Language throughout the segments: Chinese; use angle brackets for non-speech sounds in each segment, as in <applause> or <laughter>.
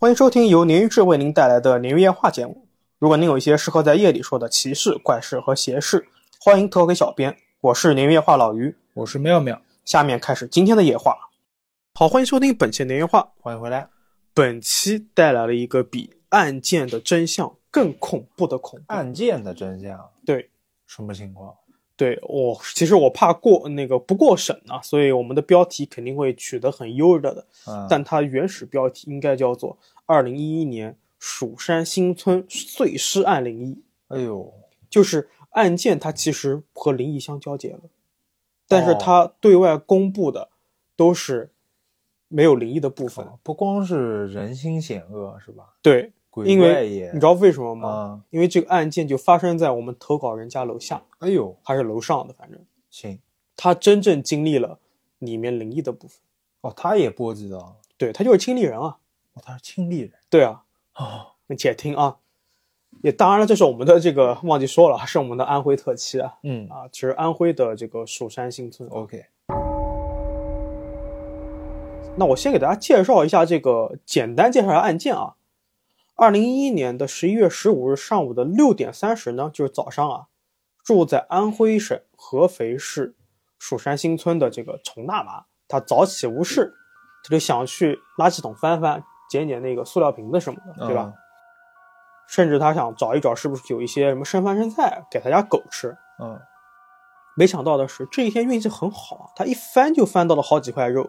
欢迎收听由鲶鱼志为您带来的鲶鱼夜话节目。如果您有一些适合在夜里说的奇事、怪事和邪事，欢迎投给小编。我是鲶鱼夜话老于，我是妙妙，下面开始今天的夜话。好，欢迎收听本期鲶鱼夜话。欢迎回来。本期带来了一个比案件的真相更恐怖的恐怖。案件的真相，对，什么情况？对我，其实我怕过那个不过审啊，所以我们的标题肯定会取得很优热的。嗯，但它原始标题应该叫做《二零一一年蜀山新村碎尸案灵异》，哎呦，就是案件它其实和灵异相交结了，但是哦它对外公布的都是没有灵异的部分。不光是人心险恶是吧？对，鬼因为你知道为什么吗？啊，因为这个案件就发生在我们投稿人家楼下，哎呦，还是楼上的，反正行他真正经历了里面灵异的部分。哦，他也波及到了，对他就是亲历人啊。哦，他是亲历人对啊，哦，那且听啊。也当然了，这是我们的这个忘记说了，是我们的安徽特辑啊嗯啊，其实安徽的这个蜀山新村。，OK，那我先给大家介绍一下这个，简单介绍一下案件啊。二零一一年的十一月十五日上午的六点三十呢，就是早上啊，住在安徽省合肥市蜀山新村的这个丛大妈，她早起无事，她就想去垃圾桶翻翻，捡捡那个塑料瓶子什么的，对吧？甚至她想找一找是不是有一些什么剩饭剩菜给她家狗吃。嗯？嗯，没想到的是，这一天运气很好啊，他一翻就翻到了好几块肉，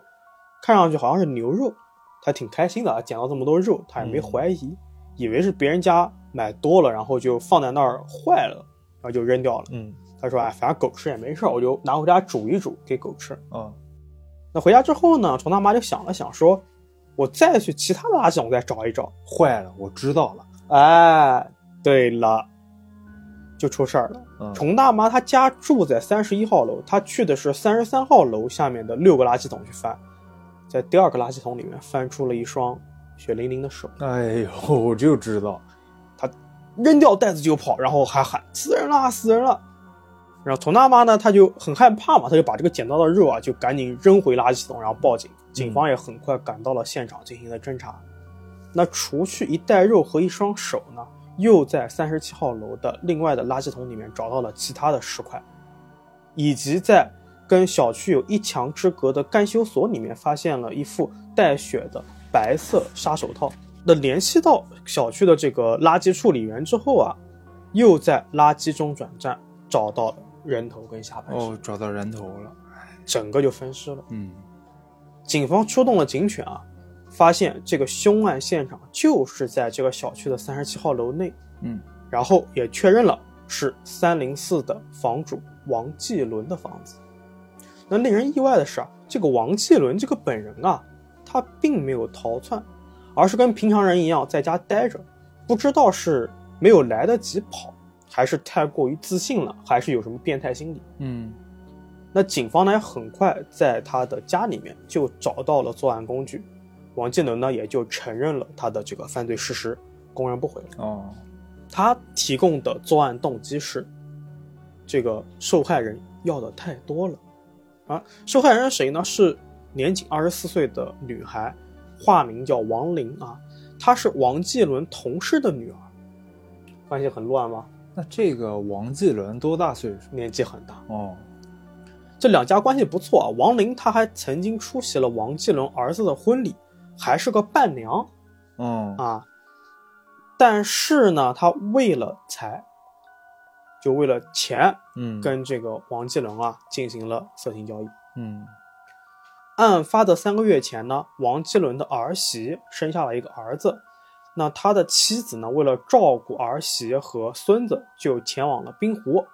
看上去好像是牛肉，他挺开心的啊，捡到这么多肉，他也没怀疑，以为是别人家买多了，然后就放在那儿坏了，然后就扔掉了。嗯他说：“哎，反正狗吃也没事，我就拿回家煮一煮给狗吃。嗯，”那回家之后呢，虫大妈就想了想，说：“我再去其他的垃圾桶再找一找。坏了，我知道了，”哎，对了，就出事儿了。嗯，虫大妈她家住在三十一号楼，她去的是三十三号楼下面的六个垃圾桶去翻，在第二个垃圾桶里面翻出了一双血淋淋的手，哎呦，<laughs> 我就知道，他扔掉袋子就跑，然后还喊死人了，死人了。然后虫大妈呢，她就很害怕嘛，她就把这个捡到的肉啊，就赶紧扔回垃圾桶，然后报警。警方也很快赶到了现场进行了侦查。那除去一袋肉和一双手呢，又在三十七号楼的另外的垃圾桶里面找到了其他的尸块，以及在跟小区有一墙之隔的干休所里面发现了一副带血的白色杀手套。那联系到小区的这个垃圾处理员之后啊，又在垃圾中转站找到了人头跟下半身，哦，找到人头了，整个就分尸了。嗯警方出动了警犬啊，发现这个凶案现场就是在这个小区的三十七号楼内，嗯，然后也确认了是三零四的房主王继伦的房子。那令人意外的是啊，这个王继伦这个本人啊，他并没有逃窜，而是跟平常人一样在家待着，不知道是没有来得及跑，还是太过于自信了，还是有什么变态心理。嗯那警方呢，也很快在他的家里面就找到了作案工具，王继伦呢也就承认了他的这个犯罪事实，供认不讳了。哦，他提供的作案动机是，这个受害人要的太多了，啊，受害人是谁呢？是年仅二十四岁的女孩，化名叫王玲啊，她是王继伦同事的女儿，关系很乱吗？那这个王继伦多大岁数？年纪很大。哦，这两家关系不错啊。王玲她还曾经出席了王继伦儿子的婚礼，还是个伴娘嗯啊。但是呢，她为了财，就为了钱，嗯，跟这个王继伦啊进行了色情交易。嗯案发的三个月前呢，王继伦的儿媳生下了一个儿子，那他的妻子呢，为了照顾儿媳和孙子，就前往了滨湖，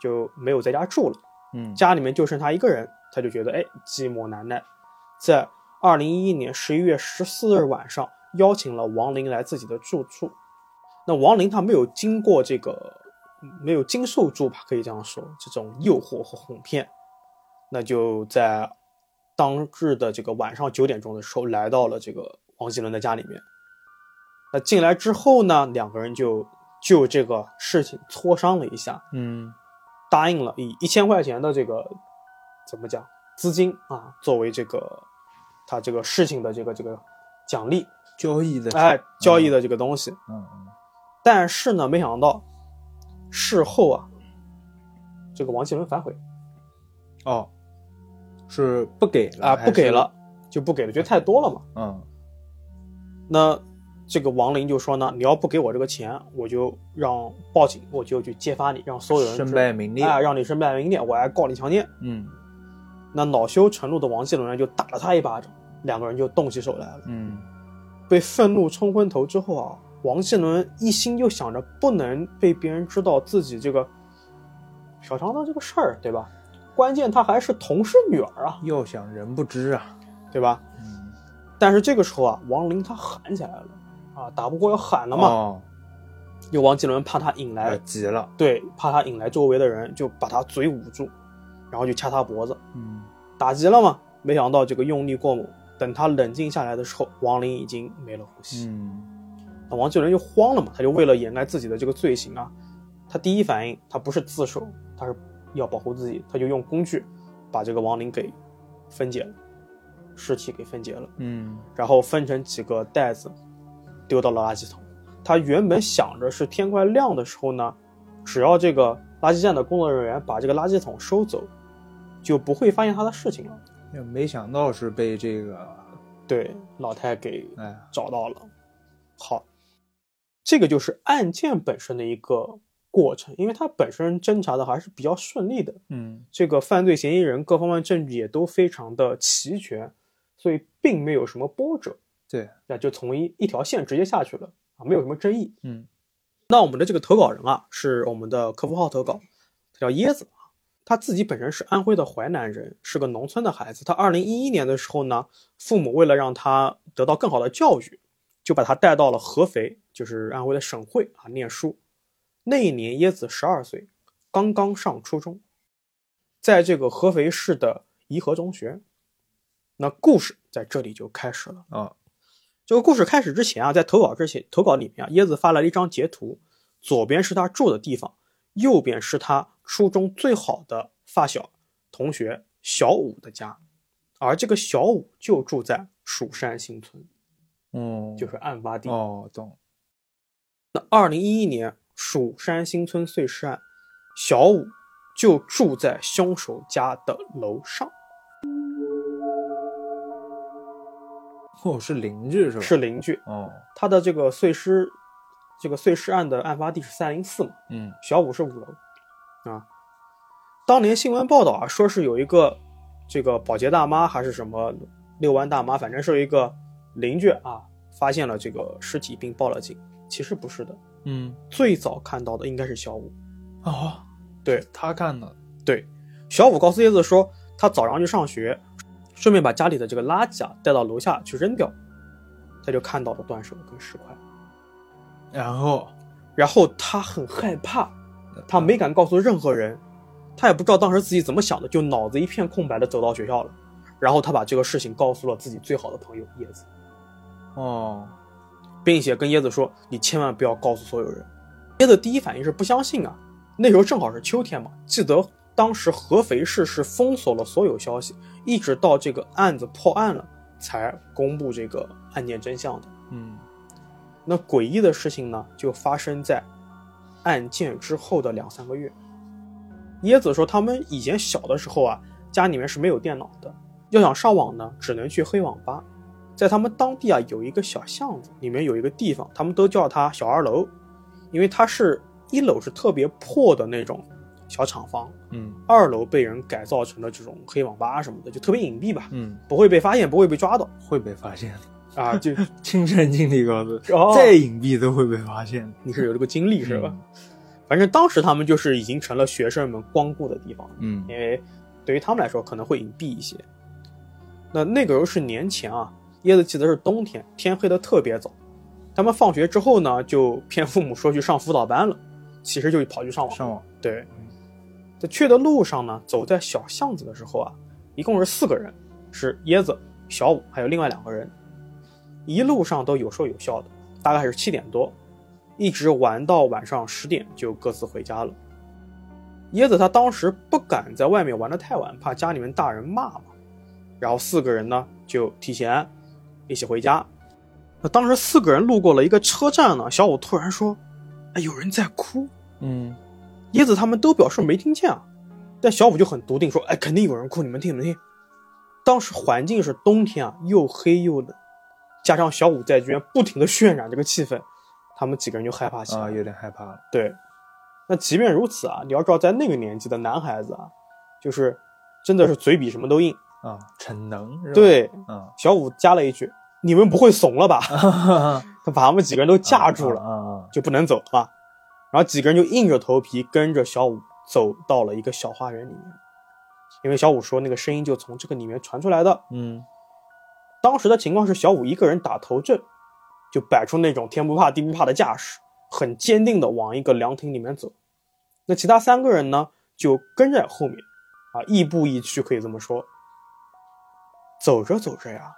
就没有在家住了。嗯家里面就剩他一个人，他就觉得哎寂寞难耐，在二零一一年十一月十四日晚上，邀请了王林来自己的住处。那王林他没有经过这个，没有经受住吧，可以这样说，这种诱惑和哄骗，那就在当日的这个晚上九点钟的时候，来到了这个王继伦的家里面。那进来之后呢，两个人就就这个事情磋商了一下，嗯答应了以一千块钱的这个怎么讲资金啊，作为这个他这个事情的这个这个奖励，交易的，哎，交易的这个东西。嗯嗯，但是呢，没想到事后啊，这个王继伦反悔哦，是不给了啊，不给了，就不给了，觉得太多了嘛。嗯那这个王林就说呢，你要不给我这个钱，我就让报警，我就去揭发你，让所有人身知败名裂，哎，让你身败名裂，我还告你强奸。嗯那恼羞成怒的王继伦呢，就打了他一巴掌，两个人就动起手来了。嗯被愤怒冲昏头之后啊，王继伦一心就想着不能被别人知道自己这个嫖娼的这个事儿，对吧？关键他还是同事女儿啊，要想人不知啊，对吧？嗯，但是这个时候啊，王林他喊起来了啊，打不过要喊了嘛。哦，就王继伦怕他引来呃，急了，对，怕他引来周围的人，就把他嘴捂住，然后就掐他脖子，嗯打急了嘛。没想到这个用力过猛，等他冷静下来的时候，王林已经没了呼吸。嗯那王继伦就慌了嘛，他就为了掩盖自己的这个罪行啊，他第一反应他不是自首，他是要保护自己，他就用工具把这个亡灵给分解了，尸体给分解了，嗯然后分成几个袋子丢到了垃圾桶。他原本想着是天快亮的时候呢，只要这个垃圾站的工作人员把这个垃圾桶收走，就不会发现他的事情了。也没想到是被这个，对，老太给哎，找到了。好，这个就是案件本身的一个过程，因为他本身侦查的还是比较顺利的，嗯这个犯罪嫌疑人各方面证据也都非常的齐全，所以并没有什么波折，对，那就从一一条线直接下去了啊，没有什么争议。嗯那我们的这个投稿人啊，是我们的客服号投稿，他叫椰子啊，他自己本身是安徽的淮南人，是个农村的孩子。他二零一一年的时候呢，父母为了让他得到更好的教育，就把他带到了合肥，就是安徽的省会啊念书。那一年椰子十二岁，刚刚上初中，在这个合肥市的颐和中学。那故事在这里就开始了。啊，这个故事开始之前啊，在投稿之前，投稿里面啊，椰子发来了一张截图，左边是他住的地方，右边是他初中最好的发小同学小五的家，而这个小五就住在蜀山新村，嗯，就是案发地。哦，懂，那二零一一年蜀山新村碎尸案，小五就住在凶手家的楼上，哦，是邻居是吧？是邻居。哦，他的这个碎尸，这个碎尸案的案发地是三零四嘛，嗯小五是五楼，啊，当年新闻报道啊，说是有一个这个保洁大妈还是什么遛弯大妈，反正是一个邻居啊，发现了这个尸体并报了警。其实不是的，嗯，最早看到的应该是小五。哦，对。他看的，对，小五告诉叶子说，他早上去上学，顺便把家里的这个垃圾啊带到楼下去扔掉，他就看到了断手跟石块。然后？然后他很害怕，他没敢告诉任何人，他也不知道当时自己怎么想的，就脑子一片空白的走到学校了。然后他把这个事情告诉了自己最好的朋友叶子，哦，并且跟椰子说：“你千万不要告诉所有人。”椰子第一反应是不相信啊，那时候正好是秋天嘛，记得当时合肥市是封锁了所有消息，一直到这个案子破案了才公布这个案件真相的。嗯那诡异的事情呢，就发生在案件之后的两三个月。椰子说，他们以前小的时候啊，家里面是没有电脑的，要想上网呢，只能去黑网吧。在他们当地啊，有一个小巷子，里面有一个地方，他们都叫它小二楼，因为它是一楼是特别破的那种小厂房，嗯二楼被人改造成了这种黑网吧什么的，就特别隐蔽吧，嗯，不会被发现，不会被抓到会被发现的。啊。就 <laughs> 亲身经历告诉，哦再隐蔽都会被发现，你是有这个经历是吧？嗯反正当时他们就是已经成了学生们光顾的地方，嗯因为对于他们来说可能会隐蔽一些。那那个时候是年前啊，椰子记得是冬天，天黑的特别早。他们放学之后呢，就骗父母说去上辅导班了，其实就跑去上网。上网，对，在去的路上呢，走在小巷子的时候啊，一共是四个人，是椰子、小五还有另外两个人，一路上都有说有笑的，大概是七点多，一直玩到晚上十点就各自回家了。椰子他当时不敢在外面玩的太晚，怕家里面大人骂嘛，然后四个人呢就提前一起回家。那当时四个人路过了一个车站呢，小五突然说：“哎，有人在哭。嗯，”椰子他们都表示没听见啊，但小五就很笃定说：“哎，肯定有人哭，你们听，你们听。”当时环境是冬天啊，又黑又冷，加上小五在居然不停的渲染这个气氛，他们几个人就害怕起来。啊，有点害怕了。对，那即便如此啊，你要知道，在那个年纪的男孩子啊，就是真的是嘴比什么都硬。啊，逞能是吧？，对，啊，小五加了一句：“你们不会怂了吧？” <laughs> 他把他们几个人都架住了，啊啊就不能走啊。然后几个人就硬着头皮跟着小五走到了一个小花园里面，因为小五说那个声音就从这个里面传出来的。嗯当时的情况是小五一个人打头阵，就摆出那种天不怕地不怕的架势，很坚定的往一个凉亭里面走。那其他三个人呢，就跟在后面，啊，亦步亦趋，可以这么说。走着走着呀，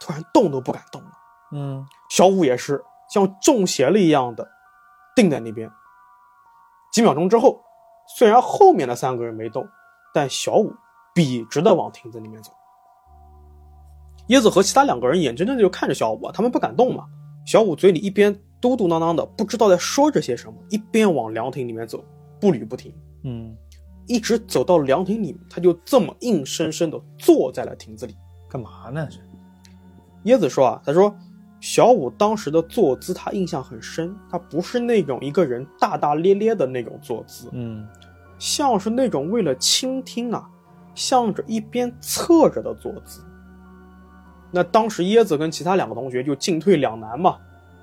突然动都不敢动了。嗯小五也是像中邪了一样的定在那边。几秒钟之后，虽然后面的三个人没动，但小五笔直的往亭子里面走。椰子和其他两个人眼睁睁的就看着小五啊，他们不敢动嘛。小五嘴里一边嘟嘟囔囔的，不知道在说着些什么，一边往凉亭里面走，步履不停，嗯，一直走到凉亭里面，他就这么硬生生的坐在了亭子里。干嘛呢？这椰子说啊，他说小五当时的坐姿他印象很深，他不是那种一个人大大咧咧的那种坐姿，嗯像是那种为了倾听啊，向着一边侧着的坐姿。那当时椰子跟其他两个同学就进退两难嘛，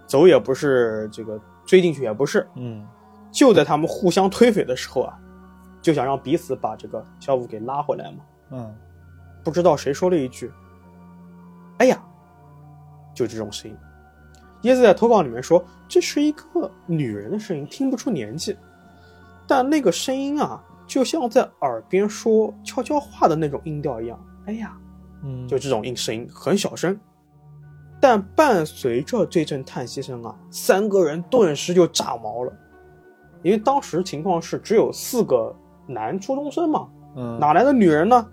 走也不是，这个追进去也不是。嗯就在他们互相推诿的时候啊，就想让彼此把这个小五给拉回来嘛。嗯不知道谁说了一句：“哎呀！”就这种声音。椰子在投稿里面说，这是一个女人的声音，听不出年纪，但那个声音啊，就像在耳边说悄悄话的那种音调一样。哎呀，嗯，就这种音声音很小声，但伴随着这阵叹息声啊，三个人顿时就炸毛了，因为当时情况是只有四个男初中生嘛，嗯哪来的女人呢？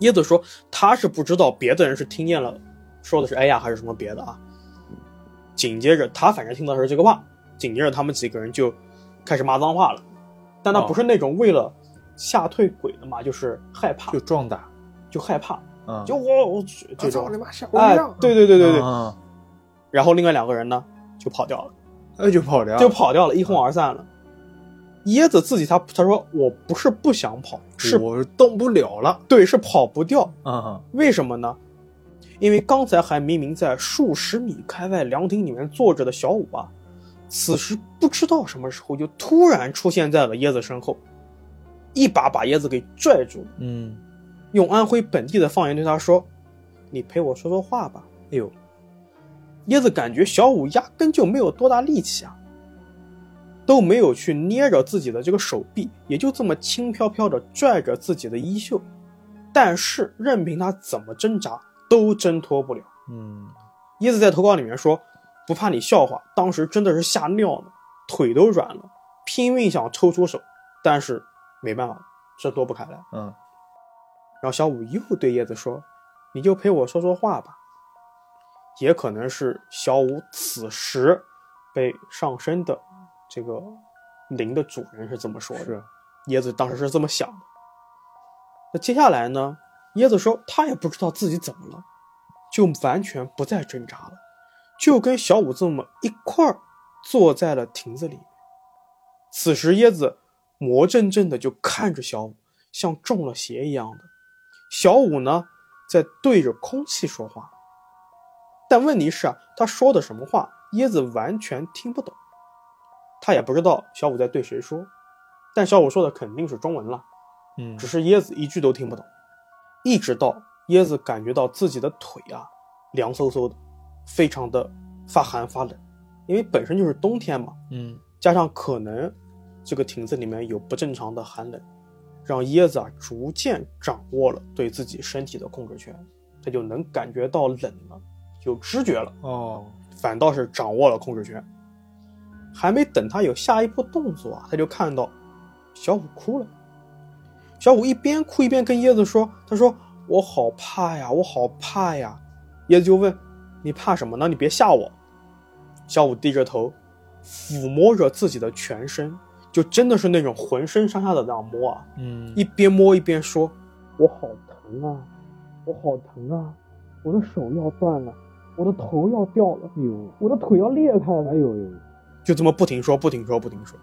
椰子说他是不知道别的人是听见了，说的是哎呀还是什么别的啊。紧接着他反正听到的是这个话，紧接着他们几个人就开始骂脏话了，但他哦不是那种为了吓退鬼的嘛，就是害怕，就壮大，就害怕，嗯，就我我这种，妈吓哎，对对对对对。啊然后另外两个人呢就跑掉了，哎就跑掉，就跑掉了，一哄而散了。椰子自己他他说我不是不想跑，是我动不了了，对是跑不掉，嗯为什么呢？因为刚才还明明在数十米开外凉亭里面坐着的小五啊，此时不知道什么时候就突然出现在了椰子身后，一把把椰子给拽住，嗯，用安徽本地的方言对他说：“你陪我说说话吧。”哎呦，椰子感觉小五压根就没有多大力气啊，都没有去捏着自己的这个手臂，也就这么轻飘飘的拽着自己的衣袖，但是任凭他怎么挣扎，都挣脱不了。嗯椰子在投稿里面说：“不怕你笑话，当时真的是吓尿了，腿都软了，拼命想抽出手，但是没办法，这躲不开来。”嗯然后小五又对叶子说：“你就陪我说说话吧。”也可能是小五此时被上身的这个灵的主人是怎么说的。是，椰子当时是这么想的。那接下来呢？椰子说他也不知道自己怎么了，就完全不再挣扎了，就跟小五这么一块儿坐在了亭子里面。此时椰子魔怔怔的就看着小五，像中了邪一样的。小五呢，在对着空气说话，但问题是啊，他说的什么话，椰子完全听不懂。他也不知道小五在对谁说，但小五说的肯定是中文了，嗯。只是椰子一句都听不懂。一直到椰子感觉到自己的腿啊凉飕飕的，非常的发寒发冷，因为本身就是冬天嘛，嗯。加上可能这个亭子里面有不正常的寒冷，让椰子啊逐渐掌握了对自己身体的控制权，他就能感觉到冷了，有知觉了，哦，反倒是掌握了控制权。还没等他有下一步动作啊，他就看到小五哭了。小五一边哭一边跟椰子说：“他说我好怕呀，我好怕呀。”椰子就问：“你怕什么呢？你别吓我。小五低着头，抚摸着自己的全身，就真的是那种浑身上下的那样摸啊，嗯一边摸一边说：“我好疼啊，我好疼啊，我的手要断了，我的头要掉了，哎呦我的腿要裂开了。”哎呦呦，就这么不停说，不停说，不停说。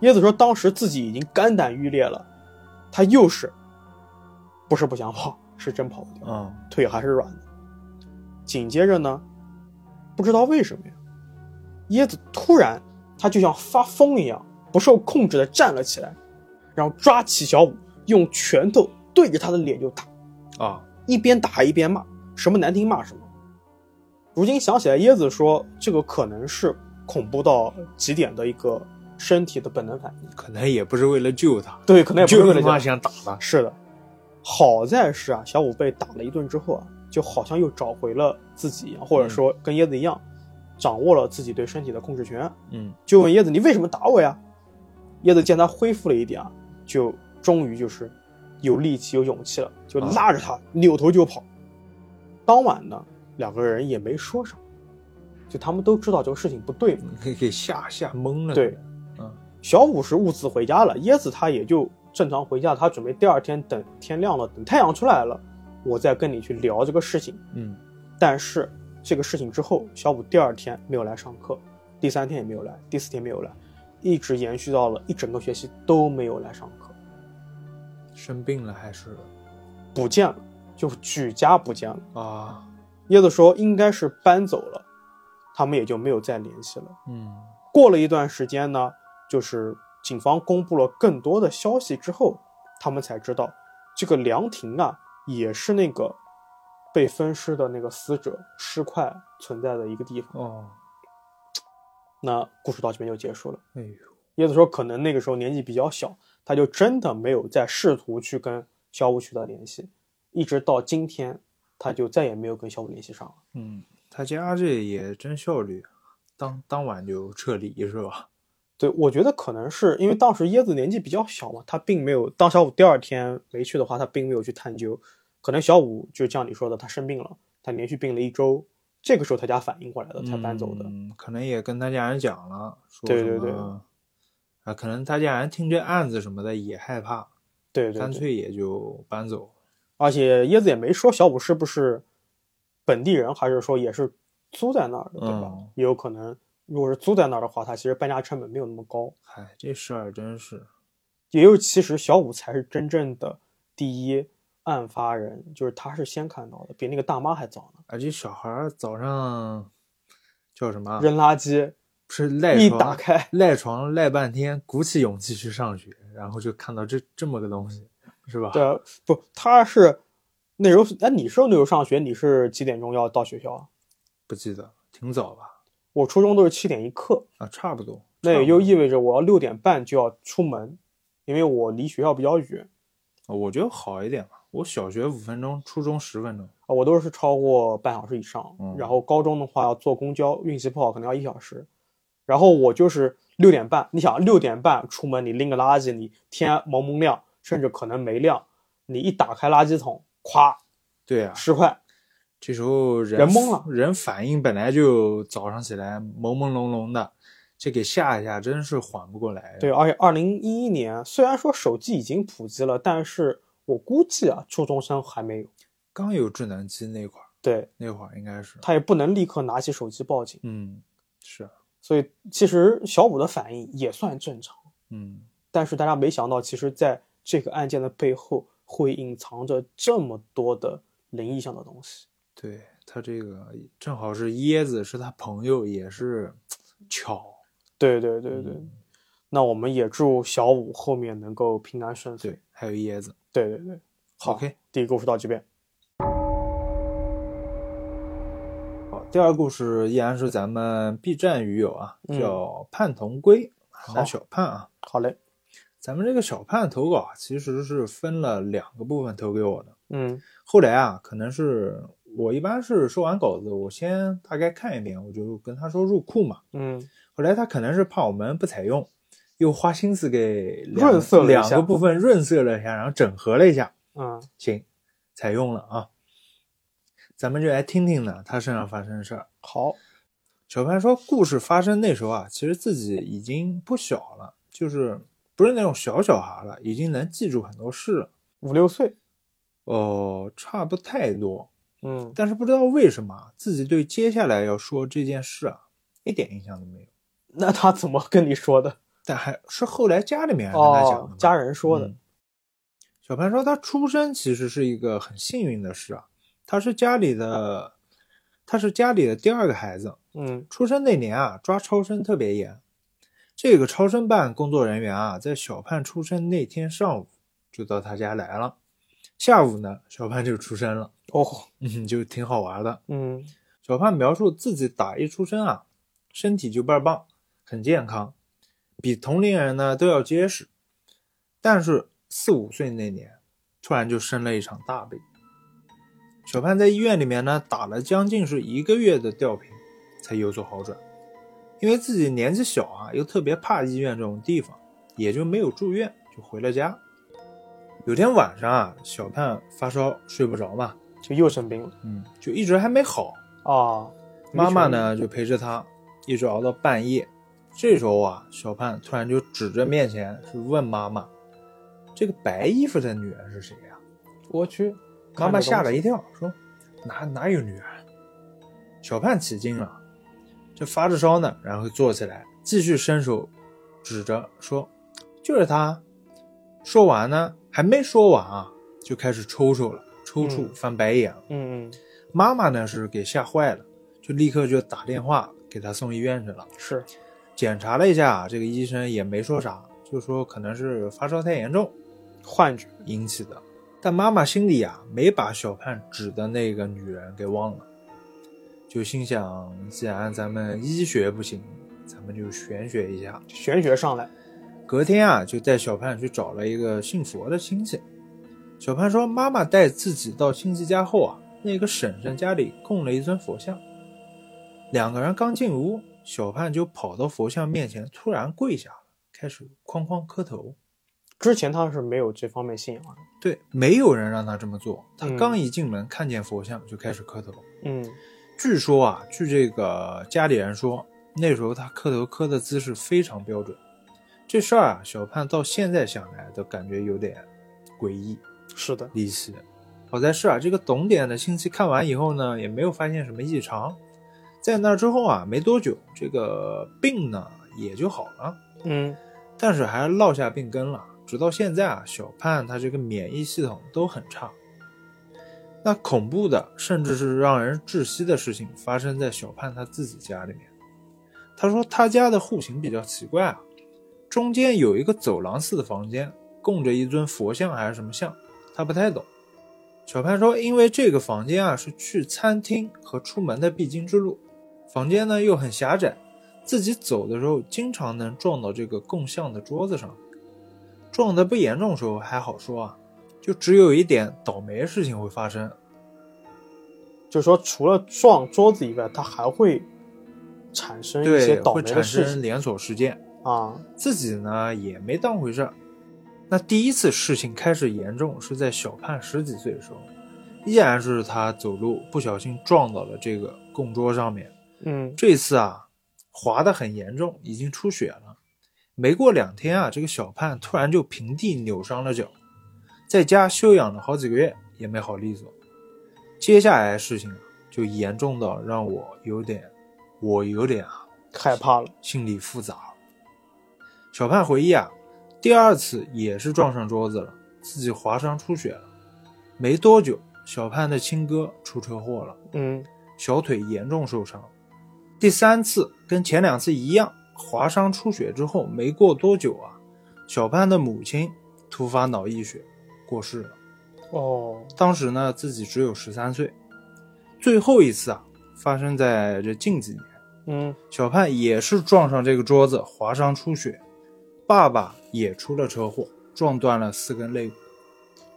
椰子说，当时自己已经肝胆欲裂了，他又是，不是不想跑，是真跑不掉，嗯腿还是软的。紧接着呢，不知道为什么呀，椰子突然他就像发疯一样，不受控制的站了起来，然后抓起小五，用拳头对着他的脸就打，啊，一边打一边骂，什么难听骂什么。如今想起来，椰子说这个可能是恐怖到极点的一个身体的本能反应。可能也不是为了救他，对，可能也不是为了。想打他。是的，好在是啊，小五被打了一顿之后啊，就好像又找回了自己一样，或者说跟椰子一样，掌握了自己对身体的控制权。嗯就问椰子：“你为什么打我呀？”椰子见他恢复了一点啊，就终于就是有力气、有勇气了，就拉着他扭头就跑。当晚呢，两个人也没说什么，就他们都知道这个事情不对嘛。<laughs> 给给吓吓懵了。对，嗯小五是兀自回家了，椰子他也就正常回家，他准备第二天等天亮了，等太阳出来了，我再跟你去聊这个事情。嗯但是这个事情之后，小五第二天没有来上课，第三天也没有来，第四天没有来，一直延续到了一整个学期都没有来上课，生病了还是不见了，就举家不见了。啊？椰子说应该是搬走了，他们也就没有再联系了。嗯过了一段时间呢，就是警方公布了更多的消息之后，他们才知道这个凉亭啊，也是那个被分尸的那个死者尸块存在的一个地方。哦，那故事到这边就结束了。哎呦，椰子说，可能那个时候年纪比较小，他就真的没有再试图去跟小五取得联系，一直到今天，他就再也没有跟小五联系上了。嗯，他家这也真效率，当当晚就撤离是吧？对，我觉得可能是因为当时椰子年纪比较小嘛，他并没有当小五第二天没去的话，他并没有去探究。可能小五就像你说的，他生病了，他连续病了一周，这个时候他家反应过来了，才搬走的。嗯，可能也跟他家人讲了，说对对对啊，可能他家人听这案子什么的也害怕，对对对，干脆也就搬走。而且椰子也没说小五是不是本地人，还是说也是租在那儿的，对吧？嗯也有可能，如果是租在那儿的话，他其实搬家成本没有那么高。嗨，这事儿真是，也有其实小五才是真正的第一案发人，就是他是先看到的，比那个大妈还早呢。而且小孩儿早上叫什么？扔垃圾，不是赖一床打开，赖床赖半天，鼓起勇气去上学，然后就看到这这么个东西，是吧？对啊，不，他是那时候，哎，你是那时候上学，你是几点钟要到学校啊？不记得，挺早吧？我初中都是七点一刻，啊，差不多。那也就意味着我要六点半就要出门，因为我离学校比较远啊我觉得好一点吧。我小学五分钟，初中十分钟。啊，我都是超过半小时以上。嗯然后高中的话要坐公交，运气不好可能要一小时。然后我就是六点半，你想六点半出门，你拎个垃圾，你天蒙蒙亮，甚至可能没亮，你一打开垃圾桶，咵，对啊，十块，这时候人人懵了人反应本来就早上起来朦朦胧胧的，这给吓一下，真是缓不过来。对，，而且二零一一年虽然说手机已经普及了，但是我估计啊，初中生还没有。刚有智能机那会儿，对那会儿应该是，他也不能立刻拿起手机报警，嗯，是，所以其实小五的反应也算正常。嗯，但是大家没想到，其实在这个案件的背后会隐藏着这么多的灵异上的东西。对他这个正好是椰子是他朋友，也是巧。对对对对，那我们也祝小五后面能够平安顺遂。对，还有椰子。对对对，好 OK，第一个故事到这边。好，第二个故事依然是咱们 B 站鱼友啊，嗯叫盼同归，好拿小盼啊。好嘞，咱们这个小盼投稿啊其实是分了两个部分投给我的。嗯后来啊，可能是我一般是收完稿子，我先大概看一遍，我就跟他说入库嘛。嗯后来他可能是怕我们不采用，又花心思给润色了两个部分润色了一下，然后整合了一下，嗯行，采用了啊。咱们就来听听呢他身上发生的事儿。好，小潘说，故事发生那时候啊，其实自己已经不小了，就是不是那种小小孩了，已经能记住很多事了。五六岁，哦，差不太多，嗯，但是不知道为什么自己对接下来要说这件事啊，一点印象都没有。那他怎么跟你说的？<laughs> 但还是后来家里面人跟他讲的，哦家人说的嗯。小潘说，他出生其实是一个很幸运的事啊，他是家里的，他是家里的第二个孩子。嗯出生那年啊，抓超生特别严。这个超生办工作人员啊，在小盼出生那天上午就到他家来了，下午呢，小盼就出生了，哦，嗯，就挺好玩的。嗯小盼描述自己打一出生啊，身体就倍儿棒，很健康，比同龄人呢都要结实。但是四五岁那年，突然就生了一场大病。小盼在医院里面呢打了将近是一个月的吊瓶，才有所好转。因为自己年纪小啊，又特别怕医院这种地方，也就没有住院，就回了家。有天晚上啊，小盼发烧睡不着嘛，就又生病了嗯，就一直还没好。啊。妈妈呢就陪着他，一直熬到半夜。这时候啊，小盼突然就指着面前是问妈妈：“这个白衣服的女人是谁呀、我去，妈妈吓了一跳。跳，说：“哪哪有女人？”小盼起劲了，就发着烧呢，然后坐起来，继续伸手指着说：“就是他。”说完呢，还没说完啊，就开始抽抽了，抽搐、嗯翻白眼。嗯嗯，妈妈呢是给吓坏了，就立刻就打电话给他送医院去了。是，检查了一下，这个医生也没说啥，就说可能是发烧太严重幻觉。引起的。但妈妈心里啊，没把小盼指的那个女人给忘了，就心想，既然咱们医学不行，咱们就玄学一下。玄学上来，隔天啊，就带小盼去找了一个信佛的亲戚。小盼说，妈妈带自己到亲戚家后啊，那个婶婶家里供了一尊佛像。两个人刚进屋，小盼就跑到佛像面前，突然跪下了，开始哐哐磕头。之前他是没有这方面信仰的。对，没有人让他这么做。他嗯刚一进门，看见佛像就开始磕头。嗯据说啊，据这个家里人说，那时候他磕头磕的姿势非常标准。这事儿啊，小盼到现在想来都感觉有点诡异。是的。离奇。好在是啊，这个懂点的亲戚看完以后呢，也没有发现什么异常。在那之后啊，没多久，这个病呢也就好了，嗯但是还落下病根了。直到现在啊，小盼他这个免疫系统都很差。那恐怖的，甚至是让人窒息的事情，发生在小盼他自己家里面。他说他家的户型比较奇怪啊，中间有一个走廊似的房间，供着一尊佛像还是什么像，他不太懂。小潘说，因为这个房间啊是去餐厅和出门的必经之路，房间呢又很狭窄，自己走的时候经常能撞到这个供像的桌子上。撞得不严重的时候还好说啊，就只有一点倒霉事情会发生。就是说除了撞桌子以外，它还会产生一些，倒霉的会产事连锁事件。啊。自己呢也没当回事儿。那第一次事情开始严重是在小盼十几岁的时候，依然是他走路不小心撞到了这个供桌上面。嗯这次啊，滑得很严重，已经出血了。没过两天啊，这个小盼突然就平地扭伤了脚，在家休养了好几个月也没好利索。接下来的事情啊，就严重到让我有点，我有点啊害怕了。心里复杂。小盼回忆啊，第二次也是撞上桌子了，自己划伤出血了。没多久，小盼的亲哥出车祸了，嗯小腿严重受伤。第三次跟前两次一样，划伤出血之后，没过多久啊，小盼的母亲突发脑溢血过世了。哦，当时呢，自己只有十三岁。最后一次啊，发生在这近几年。嗯小盼也是撞上这个桌子，划伤出血，爸爸也出了车祸，撞断了四根肋骨。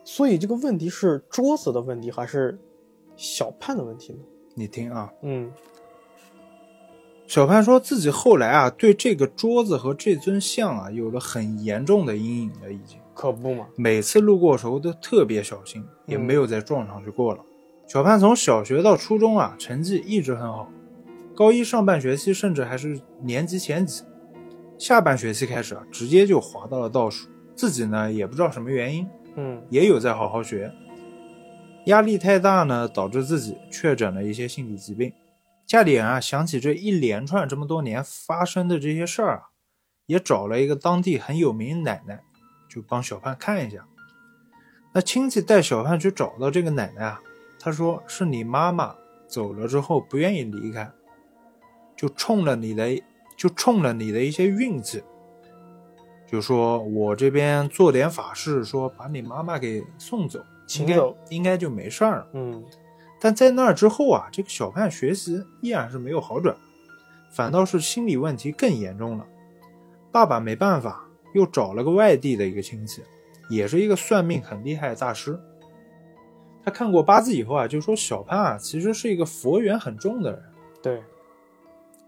所以这个问题是桌子的问题还是小盼的问题呢？你听啊，嗯小盼说自己后来啊，对这个桌子和这尊像啊，有了很严重的阴影了，已经可不嘛。每次路过的时候都特别小心，也没有再撞上去过了。小盼从小学到初中啊，成绩一直很好，高一上半学期甚至还是年级前几，下半学期开始啊，直接就滑到了倒数。自己呢也不知道什么原因，嗯也有在好好学，压力太大呢，导致自己确诊了一些心理疾病。家里人啊想起这一连串这么多年发生的这些事儿啊，也找了一个当地很有名的奶奶，就帮小盼看一下。那亲戚带小盼去找到这个奶奶啊，她说是你妈妈走了之后不愿意离开，就冲了你的就冲了你的一些运气，就说我这边做点法事，说把你妈妈给送走，应该应该就没事儿了。嗯但在那儿之后啊，这个小盼学习依然是没有好转，反倒是心理问题更严重了。爸爸没办法，又找了个外地的一个亲戚，也是一个算命很厉害的大师。他看过八字以后啊，就说小潘啊，其实是一个佛缘很重的人，对，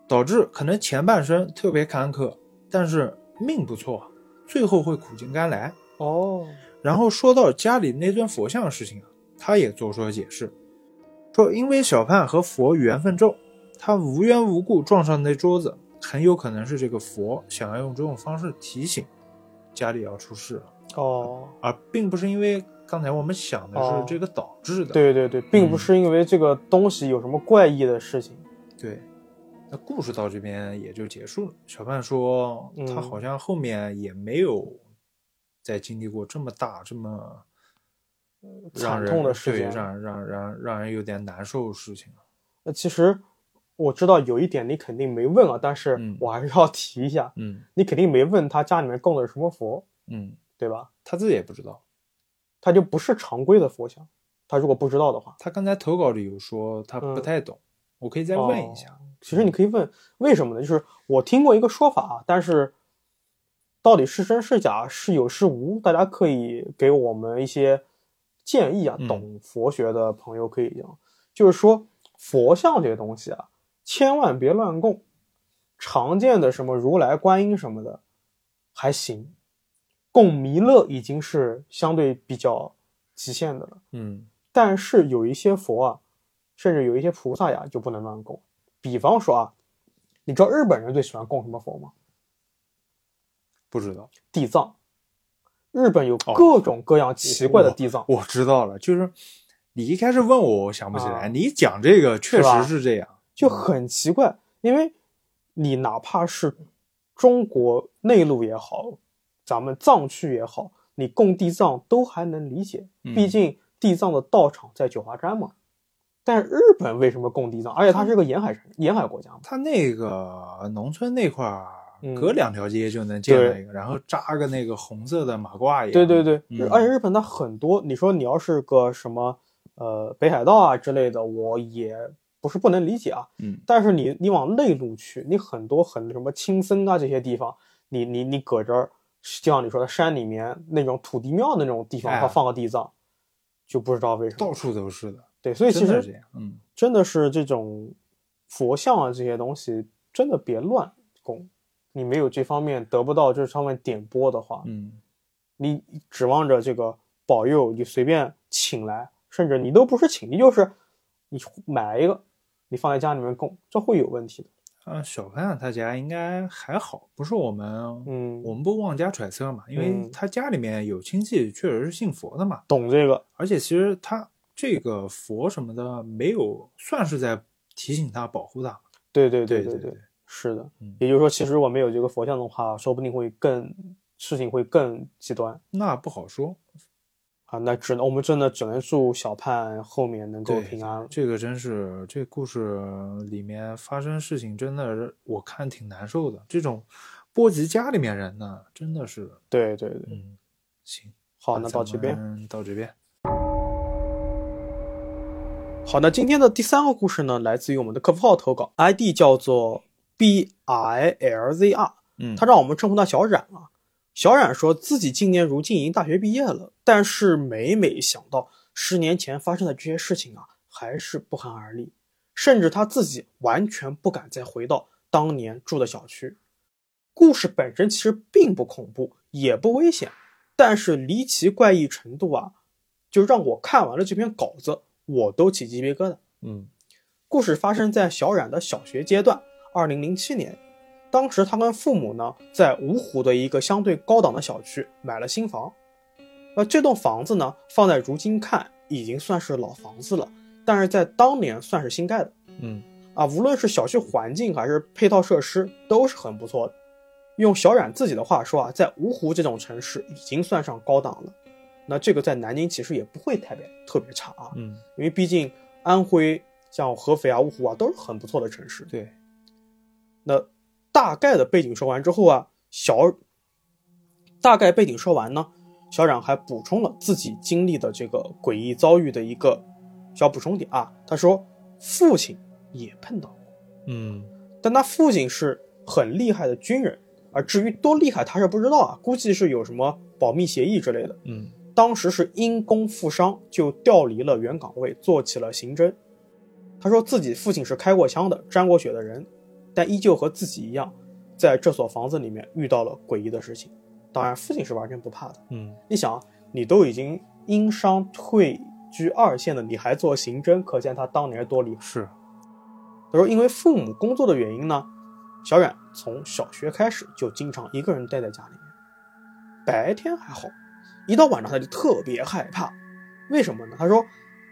导致可能前半生特别坎坷，但是命不错，最后会苦尽甘来。哦，然后说到家里那尊佛像的事情啊，他也做出了解释，说因为小潘和佛缘分重，他无缘无故撞上那桌子，很有可能是这个佛想要用这种方式提醒家里要出事了，哦，而并不是因为刚才我们想的哦是这个导致的。对对对，并不是因为这个东西有什么怪异的事情。对，那故事到这边也就结束了。小范说，嗯他好像后面也没有再经历过这么大、这么让惨人痛的事件对让让让让人有点难受的事情。那其实我知道有一点你肯定没问啊，但是嗯我还是要提一下，嗯你肯定没问他家里面供的是什么佛，嗯，对吧？他自己也不知道。他就不是常规的佛像。他如果不知道的话，他刚才投稿里有说他不嗯太懂，我可以再问一下。哦其实你可以问为什么呢？就是我听过一个说法啊，但是到底是真是假，是有是无，大家可以给我们一些建议啊。嗯懂佛学的朋友可以讲，就是说佛像这些东西啊，千万别乱供。常见的什么如来、观音什么的还行，供弥勒已经是相对比较极限的了。嗯但是有一些佛啊，甚至有一些菩萨呀，就不能乱供。比方说啊，你知道日本人最喜欢供什么佛吗？不知道。地藏。日本有哦各种各样奇怪的地藏，我知道了，就是你一开始问我，我想不起来。啊你讲这个确实是这样。就很奇怪。因为你哪怕是中国内陆也好，咱们藏区也好，你供地藏都还能理解，嗯毕竟地藏的道场在九华山嘛。但是日本为什么供地藏？而且它是个沿海城沿海国家嘛。他那个农村那块儿，嗯隔两条街就能见到一个，然后扎个那个红色的马褂一样。对对对，嗯而且日本它很多，你说你要是个什么呃北海道啊之类的，我也不是不能理解啊。嗯但是你你往内陆去，你很多很什么青森啊这些地方，你你你搁这儿，就像你说的山里面那种土地庙那种地方，哎它放个地藏，就不知道为什么。到处都是的，对，所以其实真的是这样。嗯，真的是这种佛像啊这些东西，真的别乱供。你没有这方面得不到这上面点拨的话，嗯，你指望着这个保佑，你随便请来，甚至你都不是请，你就是你买一个，你放在家里面供，这会有问题的。啊，小潘他家应该还好，不是我们，嗯，我们不妄加揣测嘛，因为嗯他家里面有亲戚确实是信佛的嘛，懂这个，而且其实他这个佛什么的没有算是在提醒他保护他。对对对对对，是的。嗯也就是说，其实如果没有这个佛像的话，说不定会更事情会更极端那不好说，啊。那只能我们真的只能祝小盼后面能够平安。这个真是这故事里面发生事情，真的是我看挺难受的。这种波及家里面人呢，真的是，对对对，嗯，行，好，那到这边。边，到这边，好，那今天的第三个故事呢，来自于我们的客服号投稿，ID 叫做 B I L Z R，嗯，他让我们称呼他小冉啊。小冉说自己今年如今已经大学毕业了，但是每每想到十年前发生的这些事情啊，还是不寒而栗，甚至他自己完全不敢再回到当年住的小区。故事本身其实并不恐怖，也不危险，但是离奇怪异程度啊，就让我看完了这篇稿子，我都起鸡皮疙瘩。嗯故事发生在小冉的小学阶段，二零零七年，当时他跟父母呢在芜湖的一个相对高档的小区买了新房。那这栋房子呢，放在如今看已经算是老房子了，但是在当年算是新盖的嗯啊。无论是小区环境还是配套设施，都是很不错的。用小冉自己的话说啊，在芜湖这种城市已经算上高档了。那这个在南京其实也不会特别特别差啊，嗯，因为毕竟安徽像合肥啊、芜湖啊都是很不错的城市。对，那大概的背景说完之后啊，小大概背景说完呢，小冉还补充了自己经历的这个诡异遭遇的一个小补充点啊。他说，父亲也碰到过，嗯但他父亲是很厉害的军人，啊至于多厉害他是不知道啊，估计是有什么保密协议之类的。嗯当时是因公负伤，就调离了原岗位，做起了刑侦。他说自己父亲是开过枪的、沾过血的人，但依旧和自己一样，在这所房子里面遇到了诡异的事情。当然，父亲是完全不怕的。嗯你想啊，你都已经因伤退居二线了，你还做刑侦，可见他当年多厉害。是，他说，因为父母工作的原因呢，小冉从小学开始就经常一个人待在家里面。白天还好，一到晚上他就特别害怕。为什么呢？他说，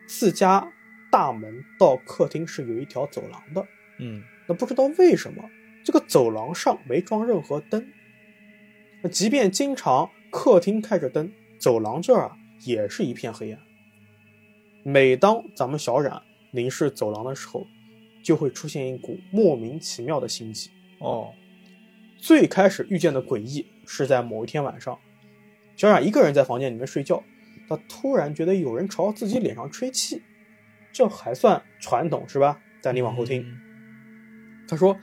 自家大门到客厅是有一条走廊的，嗯那不知道为什么这个走廊上没装任何灯。那即便经常客厅开着灯，走廊这儿啊也是一片黑暗。每当咱们小冉凝视走廊的时候，就会出现一股莫名其妙的心悸。哦，最开始遇见的诡异是在某一天晚上，小冉一个人在房间里面睡觉，她突然觉得有人朝自己脸上吹气，这还算传统是吧？但你往后听，嗯他说，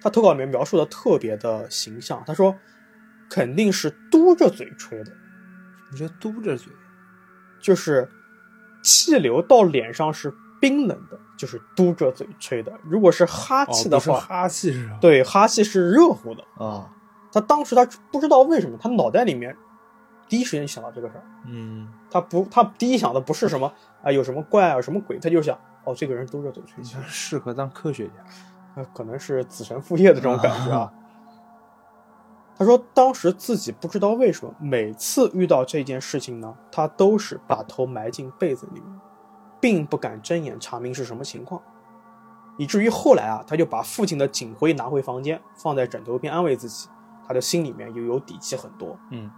他投稿里面描述的特别的形象。他说，肯定是嘟着嘴吹的，你这嘟着嘴，就是气流到脸上是冰冷的，就是嘟着嘴吹的。如果是哈气的话，哈气是吧？对，哈气是热乎的。啊，他当时他不知道为什么，他脑袋里面第一时间想到这个事儿。嗯，他不，他第一想的不是什么啊、有什么怪啊，有什么鬼，他就想哦，这个人嘟着嘴吹适合当科学家。那可能是子承父业的这种感觉啊。<laughs> 他说，当时自己不知道为什么，每次遇到这件事情呢，他都是把头埋进被子里面，并不敢睁眼查明是什么情况，以至于后来啊，他就把父亲的警徽拿回房间，放在枕头边安慰自己，他的心里面又有底气很多。嗯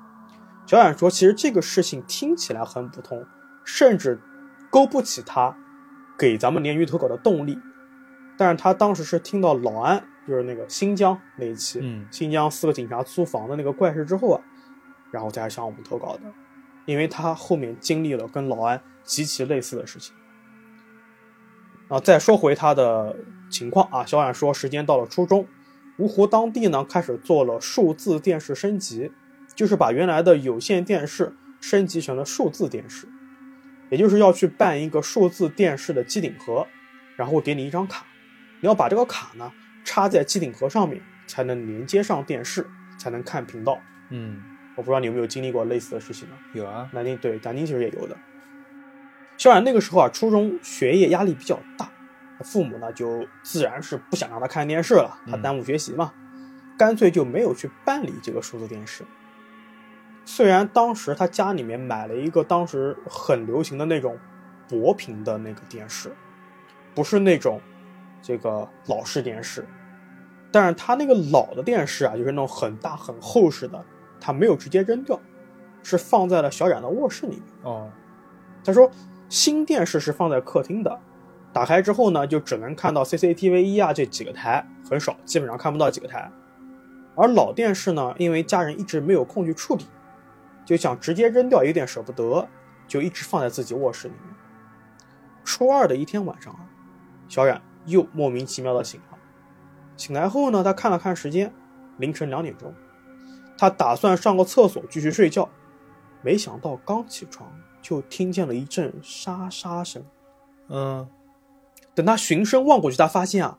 小冉说，其实这个事情听起来很普通，甚至勾不起他给咱们鲶鱼投稿的动力。但是他当时是听到老安，就是那个新疆那一期，嗯。新疆四个警察租房的那个怪事之后啊，然后才向我们投稿的，因为他后面经历了跟老安极其类似的事情。啊，再说回他的情况啊，小冉说，时间到了初中，芜湖当地呢开始做了数字电视升级，就是把原来的有线电视升级成了数字电视，也就是要去办一个数字电视的机顶盒，然后给你一张卡，你要把这个卡呢插在机顶盒上面，才能连接上电视，才能看频道。嗯，我不知道你有没有经历过类似的事情呢？有啊。南京对，南京其实也有的。小冉那个时候啊，初中学业压力比较大，父母呢就自然是不想让他看电视了，他嗯耽误学习嘛，干脆就没有去办理这个数字电视。虽然当时他家里面买了一个当时很流行的那种薄屏的那个电视，不是那种这个老式电视，但是他那个老的电视啊，就是那种很大很厚实的，他没有直接扔掉，是放在了小冉的卧室里面。哦，他说新电视是放在客厅的，打开之后呢，就只能看到 CCTV 一啊这几个台，很少，基本上看不到几个台。而老电视呢，因为家人一直没有空去处理，就想直接扔掉，有点舍不得，就一直放在自己卧室里面。初二的一天晚上啊，小冉又莫名其妙的醒了。醒来后呢，他看了看时间，凌晨两点钟，他打算上个厕所继续睡觉，没想到刚起床就听见了一阵沙沙声。嗯，等他循声望过去，他发现啊，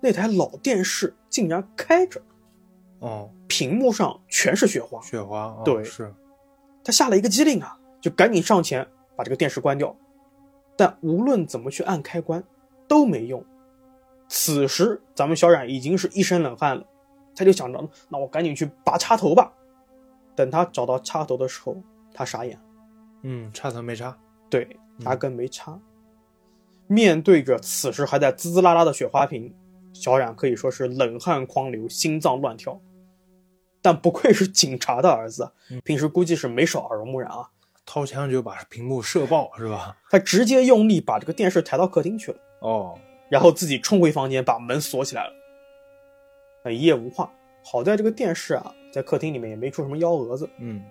那台老电视竟然开着，哦，屏幕上全是雪花。雪花，哦、对是，他吓了一个机灵啊，就赶紧上前把这个电视关掉。但无论怎么去按开关都没用。此时，咱们小冉已经是一身冷汗了，他就想着，那我赶紧去拔插头吧。等他找到插头的时候，他傻眼了，嗯，插头没插。对，压根没插。面对着此时还在滋滋啦啦的雪花瓶，小冉可以说是冷汗狂流，心脏乱跳。但不愧是警察的儿子，平时估计是没少耳濡目染啊。掏枪就把屏幕射爆，是吧？他直接用力把这个电视抬到客厅去了，哦，然后自己冲回房间，把门锁起来了。一夜无话。好在这个电视啊，在客厅里面也没出什么幺蛾子。嗯，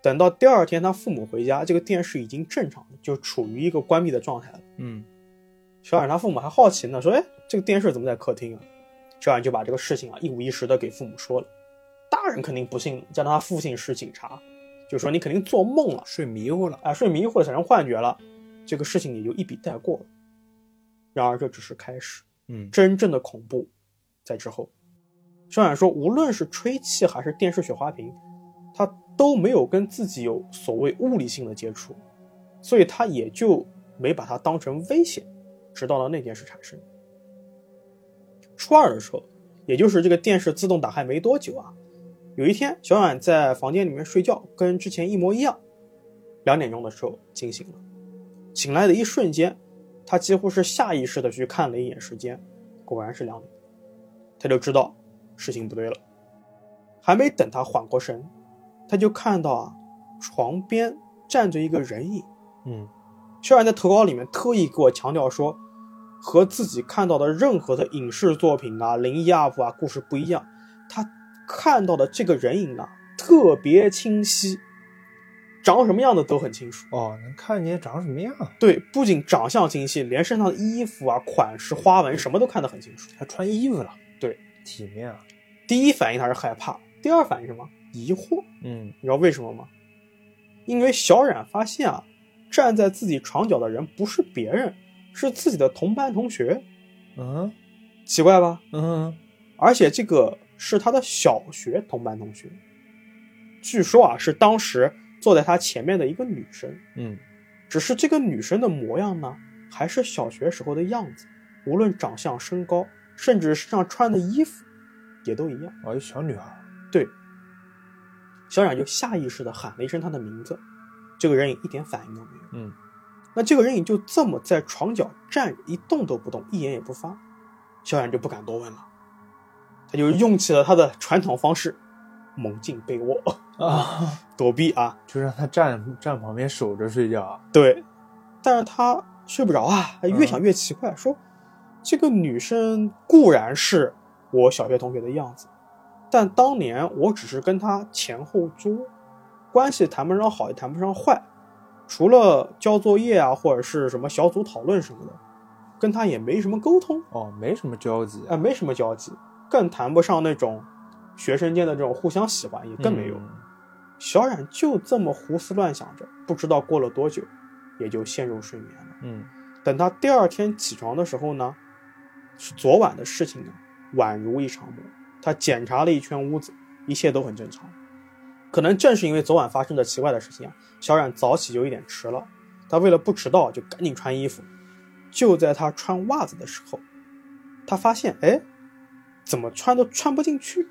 等到第二天他父母回家，这个电视已经正常，就处于一个关闭的状态了。嗯，小冉他父母还好奇呢，说：“哎，这个电视怎么在客厅啊？”小冉就把这个事情啊一五一十的给父母说了。大人肯定不信，加上他父亲是警察，就说你肯定做梦了，睡迷糊了，哎，睡迷糊了，产生幻觉了，这个事情也就一笔带过了。然而这只是开始，嗯，真正的恐怖在之后。小冉说，无论是吹气还是电视雪花屏，他都没有跟自己有所谓物理性的接触，所以他也就没把它当成危险。直到了那件事产生，初二的时候，也就是这个电视自动打开没多久啊。有一天，小冉在房间里面睡觉，跟之前一模一样。两点钟的时候惊醒了，醒来的一瞬间，他几乎是下意识的去看了一眼时间，果然是两点，他就知道事情不对了。还没等他缓过神，他就看到啊，床边站着一个人影。嗯，肖然在投稿里面特意给我强调说，和自己看到的任何的影视作品啊、灵异 UP 啊故事不一样，他。看到的这个人影啊，特别清晰，长什么样的都很清楚哦，能看见长什么样。对，不仅长相清晰，连身上的衣服啊、款式、花纹什么都看得很清楚，还穿衣服了。对，体面啊。第一反应他是害怕，第二反应什么？疑惑。嗯，你知道为什么吗？因为小冉发现啊，站在自己床角的人不是别人，是自己的同班同学。嗯，奇怪吧？嗯，而且这个。是他的小学同班同学，据说啊是当时坐在他前面的一个女生，嗯，只是这个女生的模样呢，还是小学时候的样子，无论长相、身高，甚至身上穿的衣服，也都一样。哦，一小女孩。对，小冉就下意识的喊了一声她的名字，这个人影一点反应都没有。嗯，那这个人影就这么在床角站着，一动都不动，一言也不发，小冉就不敢多问了。他就用起了他的传统方式，猛进被窝 <laughs> 啊，躲避啊，就让他站 <laughs> 站旁边守着睡觉。对，但是他睡不着啊，越想越奇怪，说这个女生固然是我小学同学的样子，但当年我只是跟她前后桌，关系谈不上好也谈不上坏，除了交作业啊或者是什么小组讨论什么的，跟她也没什么沟通哦，没什么交集啊，没什么交集。更谈不上那种学生间的这种互相喜欢，也更没有。小冉就这么胡思乱想着，不知道过了多久，也就陷入睡眠了。嗯，等他第二天起床的时候呢，是昨晚的事情呢，宛如一场梦。他检查了一圈屋子，一切都很正常。可能正是因为昨晚发生的奇怪的事情啊，小冉早起就有点迟了。他为了不迟到，就赶紧穿衣服。就在他穿袜子的时候，他发现，哎。怎么穿都穿不进去，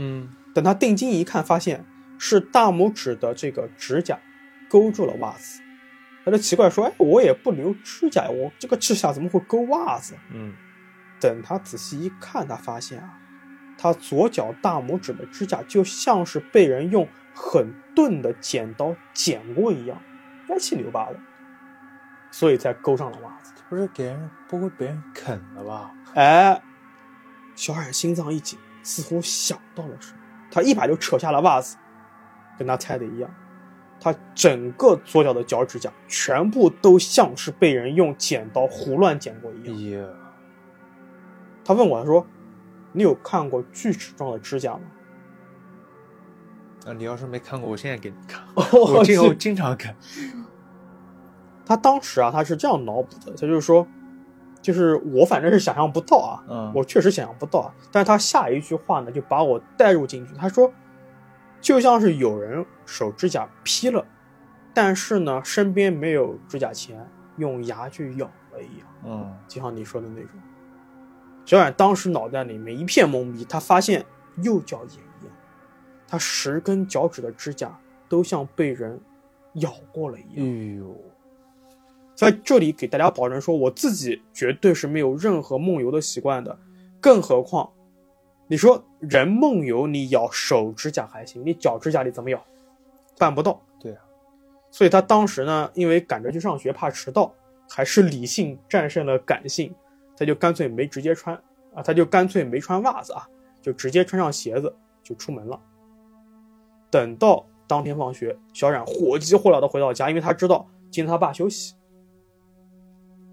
嗯，等他定睛一看，发现是大拇指的这个指甲勾住了袜子。他就奇怪说：“哎，我也不留指甲，我这个指甲怎么会勾袜子？”嗯，等他仔细一看，他发现啊，他左脚大拇指的指甲就像是被人用很钝的剪刀剪过一样，歪七扭八的，所以才勾上了袜子。不是给人不会被人啃了吧？哎。小冉心脏一紧，似乎想到了什么，他一把就扯下了袜子，跟他猜的一样，他整个左脚的脚趾甲全部都像是被人用剪刀胡乱剪过一样。他问我，他说：“你有看过锯齿状的指甲吗？”啊，你要是没看过，我现在给你看。<laughs> 我今后经常看。<laughs> 他当时啊，他是这样脑补的，他就是说。就是我反正是想象不到啊，嗯，我确实想象不到啊。但是他下一句话呢，就把我带入进去。他说，就像是有人手指甲劈了，但是呢，身边没有指甲钳，用牙去咬了一样，嗯就像你说的那种。小冉当时脑袋里面一片懵逼，他发现右脚也一样，他十根脚趾的指甲都像被人咬过了一样哎样。呦，在这里给大家保证说，我自己绝对是没有任何梦游的习惯的，更何况，你说人梦游，你咬手指甲还行，你脚指甲你怎么咬？办不到。对啊，所以他当时呢，因为赶着去上学，怕迟到，还是理性战胜了感性，他就干脆没直接穿啊，他就干脆没穿袜子啊，就直接穿上鞋子就出门了。等到当天放学，小冉火急火燎的回到家，因为他知道今天他爸休息。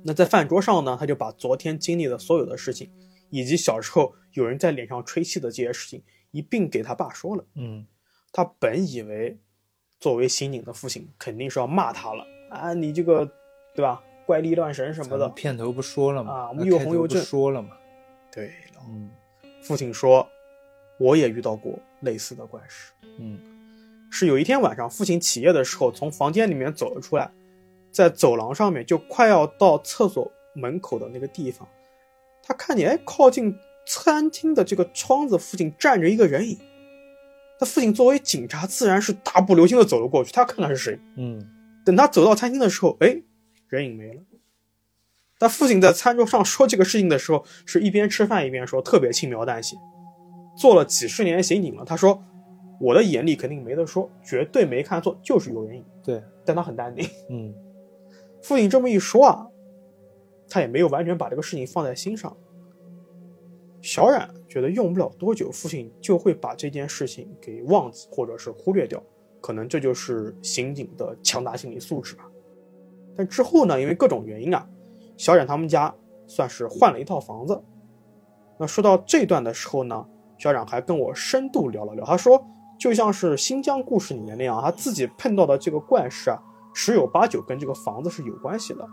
那在饭桌上呢，他就把昨天经历的所有的事情，以及小时候有人在脸上吹气的这些事情，一并给他爸说了。嗯他本以为作为刑警的父亲肯定是要骂他了啊，你这个对吧，怪力乱神什么的。片头不说了吗？啊我们又开头不红又正说了嘛。对了，嗯父亲说，我也遇到过类似的怪事。嗯是有一天晚上，父亲起夜的时候，从房间里面走了出来，在走廊上面就快要到厕所门口的那个地方，他看见哎，靠近餐厅的这个窗子附近站着一个人影。他父亲作为警察，自然是大步流星的走了过去，他看看是谁。嗯等他走到餐厅的时候，哎，人影没了。他父亲在餐桌上说这个事情的时候，是一边吃饭一边说，特别轻描淡写。做了几十年刑警了，他说：“我的眼力肯定没得说，绝对没看错，就是有人影。对，”但他很淡定。嗯父亲这么一说啊，他也没有完全把这个事情放在心上。小冉觉得用不了多久，父亲就会把这件事情给忘记或者是忽略掉，可能这就是刑警的强大心理素质吧。但之后呢，因为各种原因啊，小冉他们家算是换了一套房子。那说到这段的时候呢，小冉还跟我深度聊了聊，他说就像是新疆故事里面那样，他自己碰到的这个怪事啊，十有八九跟这个房子是有关系的。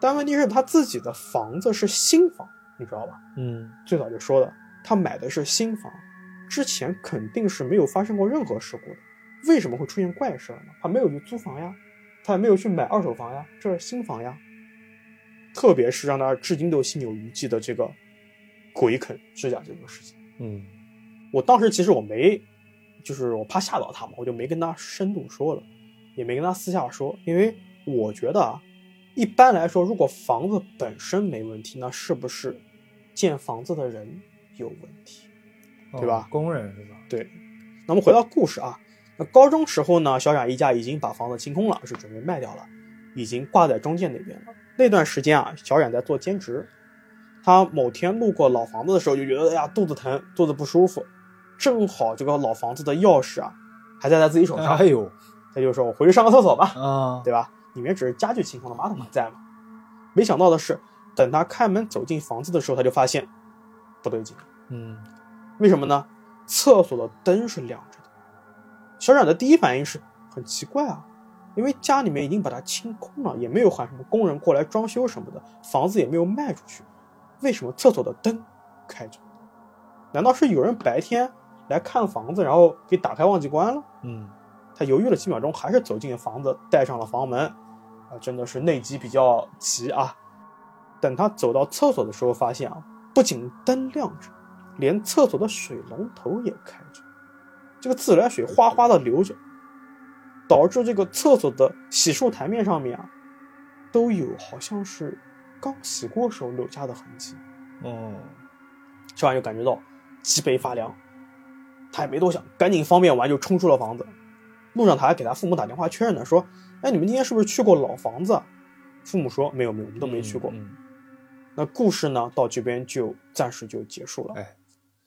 但问题是他自己的房子是新房，你知道吧？嗯最早就说了，他买的是新房，之前肯定是没有发生过任何事故的，为什么会出现怪事呢？他没有去租房呀，他也没有去买二手房呀，这是新房呀。特别是让他至今都心有余悸的这个鬼啃指甲这个事情，嗯我当时其实我没，就是我怕吓到他嘛，我就没跟他深度说了，也没跟他私下说，因为我觉得啊，一般来说，如果房子本身没问题，那是不是建房子的人有问题？对吧哦工人是吧？对。那么回到故事啊，那高中时候呢，小冉一家已经把房子清空了，是准备卖掉了，已经挂在中介那边了。那段时间啊，小冉在做兼职，他某天路过老房子的时候，就觉得哎呀肚子疼，肚子不舒服，正好这个老房子的钥匙啊还在他自己手上，哎呦他就说我回去上个厕所吧。啊，对吧？里面只是家具清空了，马桶还在嘛。没想到的是，等他开门走进房子的时候，他就发现不对劲。嗯为什么呢？厕所的灯是亮着的。小冉的第一反应是很奇怪啊，因为家里面已经把它清空了，也没有喊什么工人过来装修什么的，房子也没有卖出去，为什么厕所的灯开着？难道是有人白天来看房子，然后给打开忘记关了？嗯他犹豫了几秒钟，还是走进房子，带上了房门。啊，真的是内急比较急啊！等他走到厕所的时候，发现啊，不仅灯亮着，连厕所的水龙头也开着，这个自来水哗哗的流着，导致这个厕所的洗漱台面上面啊，都有好像是刚洗过时候留下的痕迹。嗯小冉就感觉到脊背发凉，他也没多想，赶紧方便完就冲出了房子。路上他还给他父母打电话确认呢，说：“哎，你们今天是不是去过老房子啊？”父母说：“没有，没有，我们都没去过。嗯，那故事呢，到这边就暂时就结束了。哎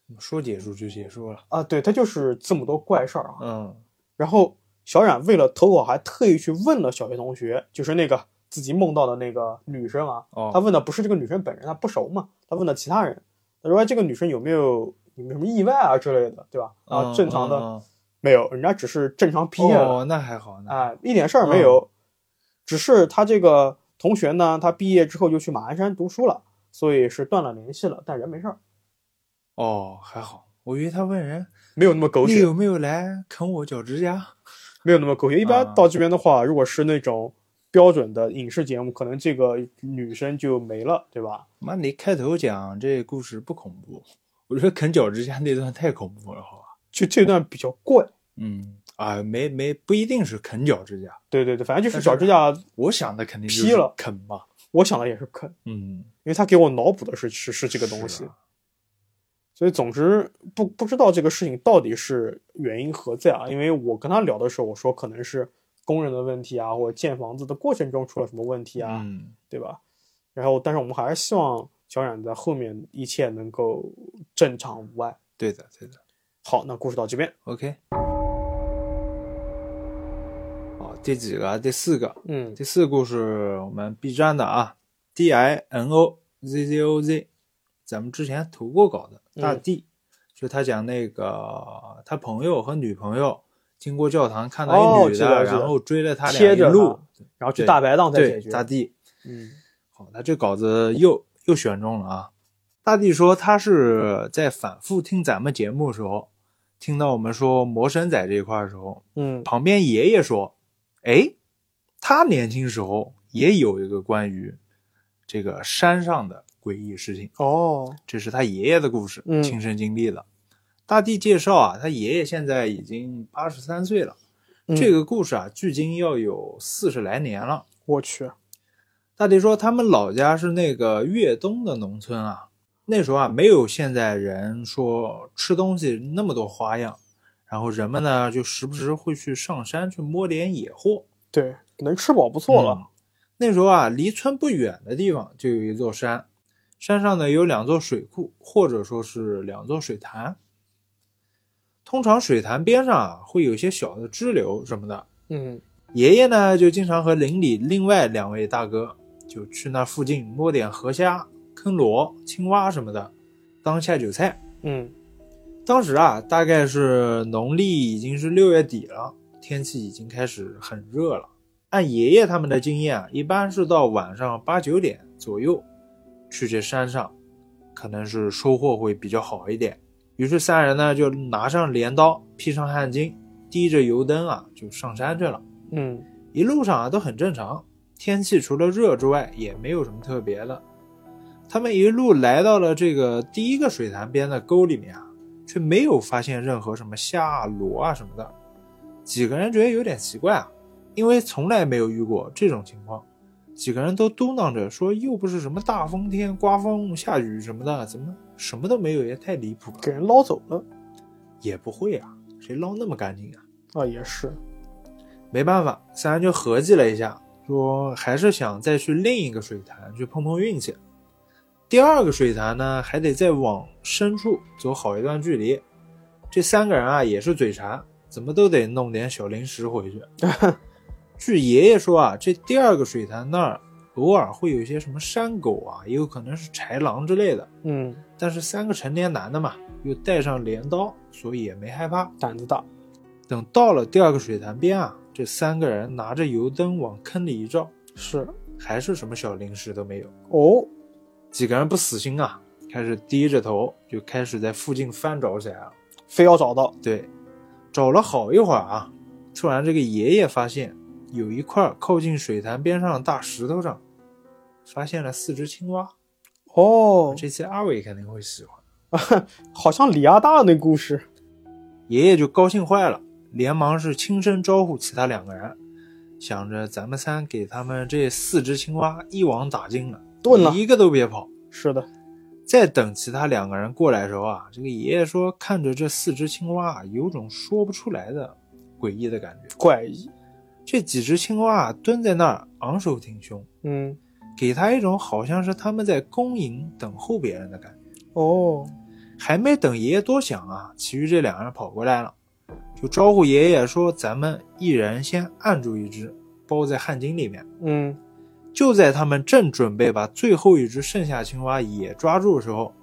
嗯说结束就结束了。啊，对，他就是这么多怪事儿啊。嗯然后小冉为了投稿，还特意去问了小学同学，就是那个自己梦到的那个女生啊。哦他问的不是这个女生本人，他不熟嘛，他问的其他人。他说：“哎这个女生有没有有没有什么意外啊之类的，对吧？”啊，嗯正常的、嗯没有，人家只是正常毕业了。哦，那还好，那啊，一点事儿没有，只是他这个同学呢，他毕业之后就去马鞍山读书了，所以是断了联系了，但人没事儿，哦还好。我以为他问人没有那么狗血，你有没有来啃我脚趾甲？没有那么狗血。一般啊到这边的话，如果是那种标准的影视节目，可能这个女生就没了，对吧？妈，你开头讲这故事不恐怖，我觉得啃脚趾甲那段太恐怖了，好吧？就这段比较怪。嗯啊，没没不一定是啃脚趾甲，对对对，反正就是脚趾甲，我想的肯定是劈了啃嘛。我想的也是啃，嗯，因为他给我脑补的是是是这个东西所以总之不不知道这个事情到底是原因何在啊？因为我跟他聊的时候，我说可能是工人的问题啊，或者建房子的过程中出了什么问题啊，嗯，对吧？然后，但是我们还是希望小冉在后面一切能够正常无碍。对的对的。好，那故事到这边，OK。好，第几个啊？第四个。嗯第四个故事我们 B 站的啊，D I N O Z Z O Z，咱们之前投过稿的嗯大地，就他讲那个他朋友和女朋友经过教堂看到哦一女的，然后追了他俩一路，然后去大排档再解，决。大地。嗯好，那这稿子又又选中了啊。大地说他是在反复听咱们节目的时候，听到我们说魔神仔这一块的时候，嗯。旁边爷爷说：“哎，他年轻时候也有一个关于这个山上的诡异事情，哦。这是他爷爷的故事，嗯。亲身经历的。大地介绍啊，他爷爷现在已经八十三岁了，嗯。这个故事啊，距今要有四十来年了。我去，大地说，他们老家是那个粤东的农村啊，那时候啊，没有现在人说吃东西那么多花样，然后人们呢就时不时会去上山去摸点野货。对，能吃饱不错了。嗯那时候啊，离村不远的地方就有一座山，山上呢有两座水库，或者说是两座水潭。通常水潭边上啊会有一些小的支流什么的，嗯爷爷呢，就经常和邻里另外两位大哥就去那附近摸点河虾、坑螺、青蛙什么的，当下酒菜。嗯当时啊，大概是农历已经是六月底了，天气已经开始很热了。按爷爷他们的经验啊，一般是到晚上八九点左右去这山上，可能是收获会比较好一点。于是三人呢就拿上镰刀，披上汗巾，提着油灯啊就上山去了。嗯一路上啊都很正常，天气除了热之外也没有什么特别的。他们一路来到了这个第一个水潭边的沟里面啊，却没有发现任何什么虾、螺啊什么的。几个人觉得有点奇怪啊，因为从来没有遇过这种情况。几个人都嘟囔着说，又不是什么大风天、刮风下雨什么的，怎么什么都没有，也太离谱了。给人捞走了也不会啊，谁捞那么干净啊？啊，也是。没办法，三人就合计了一下，说还是想再去另一个水潭去碰碰运气。第二个水潭呢，还得再往深处走好一段距离。这三个人啊，也是嘴馋，怎么都得弄点小零食回去。<laughs> 据爷爷说啊，这第二个水潭那儿偶尔会有一些什么山狗啊，也有可能是豺狼之类的。嗯，但是三个成年男的嘛，又带上镰刀，所以也没害怕。胆子大。等到了第二个水潭边啊，这三个人拿着油灯往坑里一照，是还是什么小零食都没有。哦，几个人不死心啊，开始低着头就开始在附近翻找起来了。非要找到。对，找了好一会儿啊，突然这个爷爷发现有一块靠近水潭边上的大石头上，发现了四只青蛙。哦，这次阿伟肯定会喜欢。<laughs> 好像李阿大那故事。爷爷就高兴坏了，连忙是轻声招呼其他两个人，想着咱们三给他们这四只青蛙一网打尽了，炖了一个都别跑。是的，在等其他两个人过来的时候啊，这个爷爷说看着这四只青蛙啊，有种说不出来的诡异的感觉。怪异。这几只青蛙啊蹲在那儿昂首挺胸，嗯，给他一种好像是他们在恭迎等候别人的感觉。哦，还没等爷爷多想啊，其余这两个人跑过来了，就招呼爷爷说：“咱们一人先按住一只，包在汗巾里面。嗯，”就在他们正准备把最后一只剩下青蛙也抓住的时候，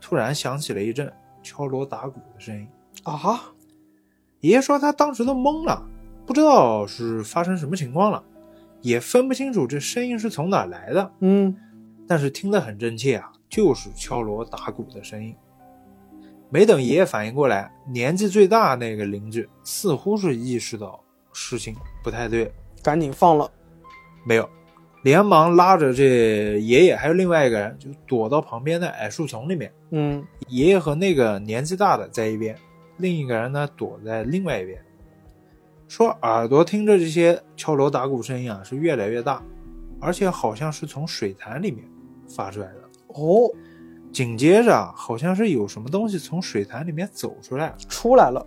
突然响起了一阵敲锣打鼓的声音。啊，爷爷说他当时都懵了，不知道是发生什么情况了，也分不清楚这声音是从哪来的。嗯，但是听得很真切啊，就是敲锣打鼓的声音。没等爷爷反应过来，年纪最大那个邻居似乎是意识到事情不太对，赶紧放了。没有，连忙拉着这爷爷还有另外一个人，就躲到旁边的矮树丛里面。嗯，爷爷和那个年纪大的在一边，另一个人呢躲在另外一边。说耳朵听着这些敲锣打鼓声音啊，是越来越大，而且好像是从水潭里面发出来的。哦，紧接着啊，好像是有什么东西从水潭里面走出来。出来了。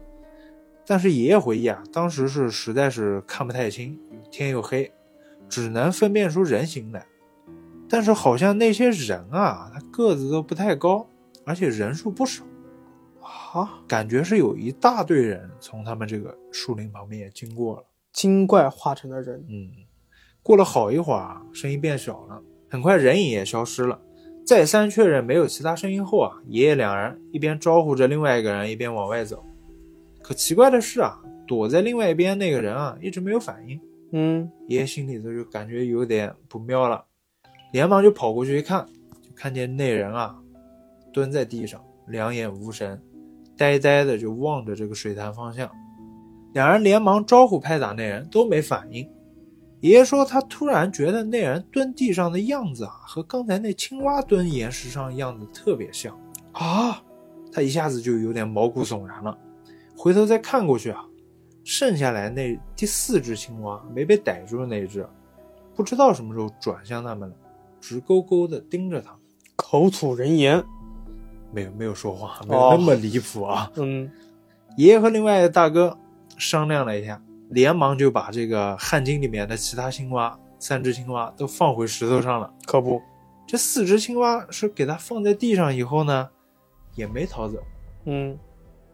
但是爷爷回忆啊，当时是实在是看不太清，天又黑，只能分辨出人形来。但是好像那些人啊，他个子都不太高，而且人数不少。啊，感觉是有一大堆人从他们这个树林旁边也经过了。精怪化成的人。嗯，过了好一会儿啊，声音变小了，很快人影也消失了。再三确认没有其他声音后啊，爷爷两人一边招呼着另外一个人，一边往外走。可奇怪的是啊，躲在另外一边那个人啊，一直没有反应。嗯，爷爷心里头就感觉有点不妙了，连忙就跑过去一看，就看见那人啊，蹲在地上，两眼无神。呆呆的就望着这个水潭方向，两人连忙招呼拍打那人，都没反应。爷爷说他突然觉得那人蹲地上的样子啊，和刚才那青蛙蹲岩石上样子特别像啊，他一下子就有点毛骨悚然了。回头再看过去啊，剩下来那第四只青蛙没被逮住的那只，不知道什么时候转向他们了，直勾勾的盯着他们，口吐人言。没有没有说话，没有那么离谱啊。<laughs> 嗯，爷爷和另外的大哥商量了一下，连忙就把这个汗巾里面的其他青蛙，三只青蛙都放回石头上了。可不，这四只青蛙是给它放在地上以后呢，也没逃走。嗯，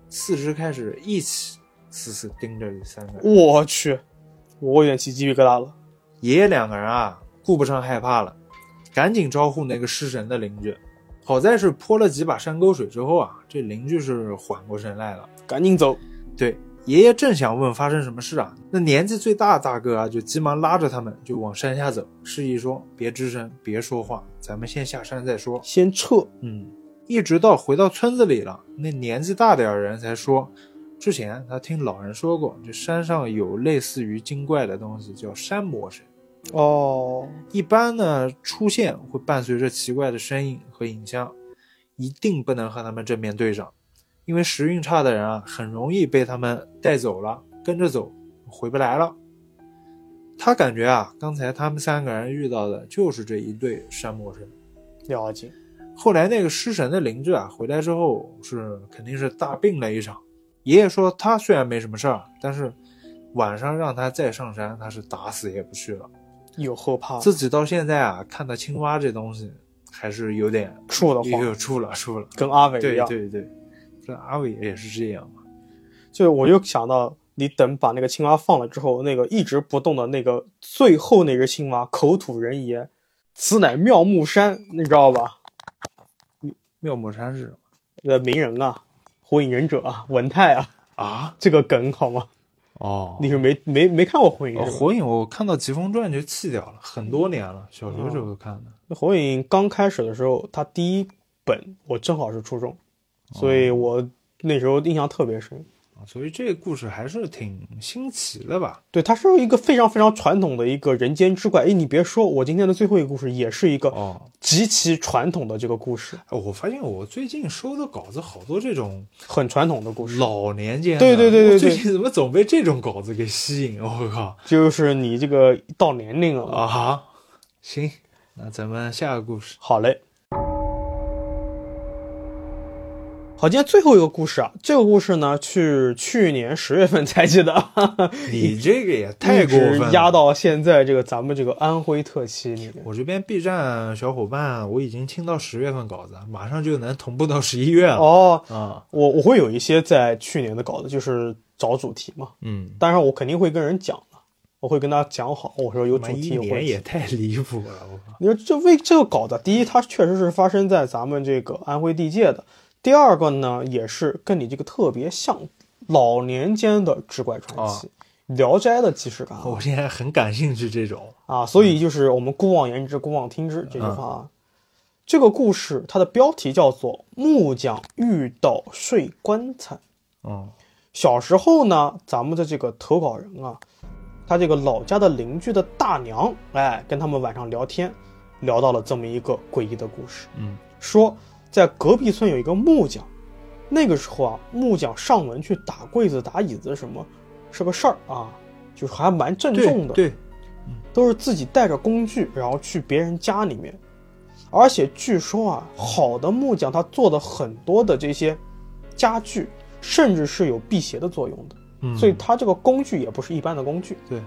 四只开始一起死死盯着这三个人。我去，我有点起鸡皮疙瘩了。爷爷两个人啊，顾不上害怕了，赶紧招呼那个失神的邻居。好在是泼了几把山沟水之后啊，这邻居是缓过神来了，赶紧走。对，爷爷正想问发生什么事啊，那年纪最大的大哥啊就急忙拉着他们就往山下走，示意说别吱声，别说话，咱们先下山再说，先撤。嗯，一直到回到村子里了，那年纪大点的人才说，之前他听老人说过，这山上有类似于精怪的东西，叫山魔神。哦，一般呢出现会伴随着奇怪的声音和影像，一定不能和他们正面对上，因为时运差的人啊，很容易被他们带走了，跟着走回不来了。他感觉啊，刚才他们三个人遇到的就是这一对山魔神。了解。后来那个失神的灵智啊，回来之后是肯定是大病了一场。爷爷说他虽然没什么事儿，但是晚上让他再上山，他是打死也不去了。有后怕，自己到现在啊，看到青蛙这东西，还是有点怵得慌，有怵了，怵了，跟阿伟一样。对对对，这阿伟也是这样嘛。就我就想到，你等把那个青蛙放了之后，那个一直不动的那个最后那只青蛙口吐人言：“此乃妙木山。”你知道吧？妙木山是什么？呃，名人啊，火影忍者啊，文太啊啊，这个梗好吗？哦，你是没没没看过火影？火影我看到疾风传就弃掉了，很多年了，小学时候看的。火影刚开始的时候，它第一本我正好是初中，所以我那时候印象特别深。所以这个故事还是挺新奇的吧？对，它是一个非常非常传统的一个人间之怪。哎，你别说，我今天的最后一个故事也是一个哦极其传统的这个故事。我发现我最近收的稿子好多这种很传统的故事，老年间。对对对对对，最近怎么总被这种稿子给吸引？我靠，就是你这个到年龄了啊！行，那咱们下个故事。好嘞。好，今天最后一个故事啊，这个故事呢是去年十月份才记的，你这个也太过分了，压到现在这个咱们这个安徽特辑里面。我这边 B 站小伙伴，我已经听到十月份稿子，马上就能同步到十一月了。哦，啊，我我会有一些在去年的稿子，就是找主题嘛，嗯，当然我肯定会跟人讲的，我会跟他讲好，我说有主题。一年也太离谱了，我靠！你说这为这个稿子，第一，它确实是发生在咱们这个安徽地界的。第二个呢，也是跟你这个特别像，老年间的志怪传奇，《聊斋》的既视感。我现在很感兴趣这种啊，所以就是我们姑妄言之，姑妄听之这句话啊。这个故事它的标题叫做《木匠遇到睡棺材》。嗯，小时候呢，咱们的这个投稿人啊，他这个老家的邻居的大娘，哎，跟他们晚上聊天，聊到了这么一个诡异的故事，嗯说在隔壁村有一个木匠，那个时候啊，木匠上门去打柜子、打椅子什么，是个事儿啊，就是还蛮郑重的，对对，都是自己带着工具，然后去别人家里面。而且据说啊，好的木匠他做的很多的这些家具，甚至是有辟邪的作用的，嗯，所以他这个工具也不是一般的工具。对，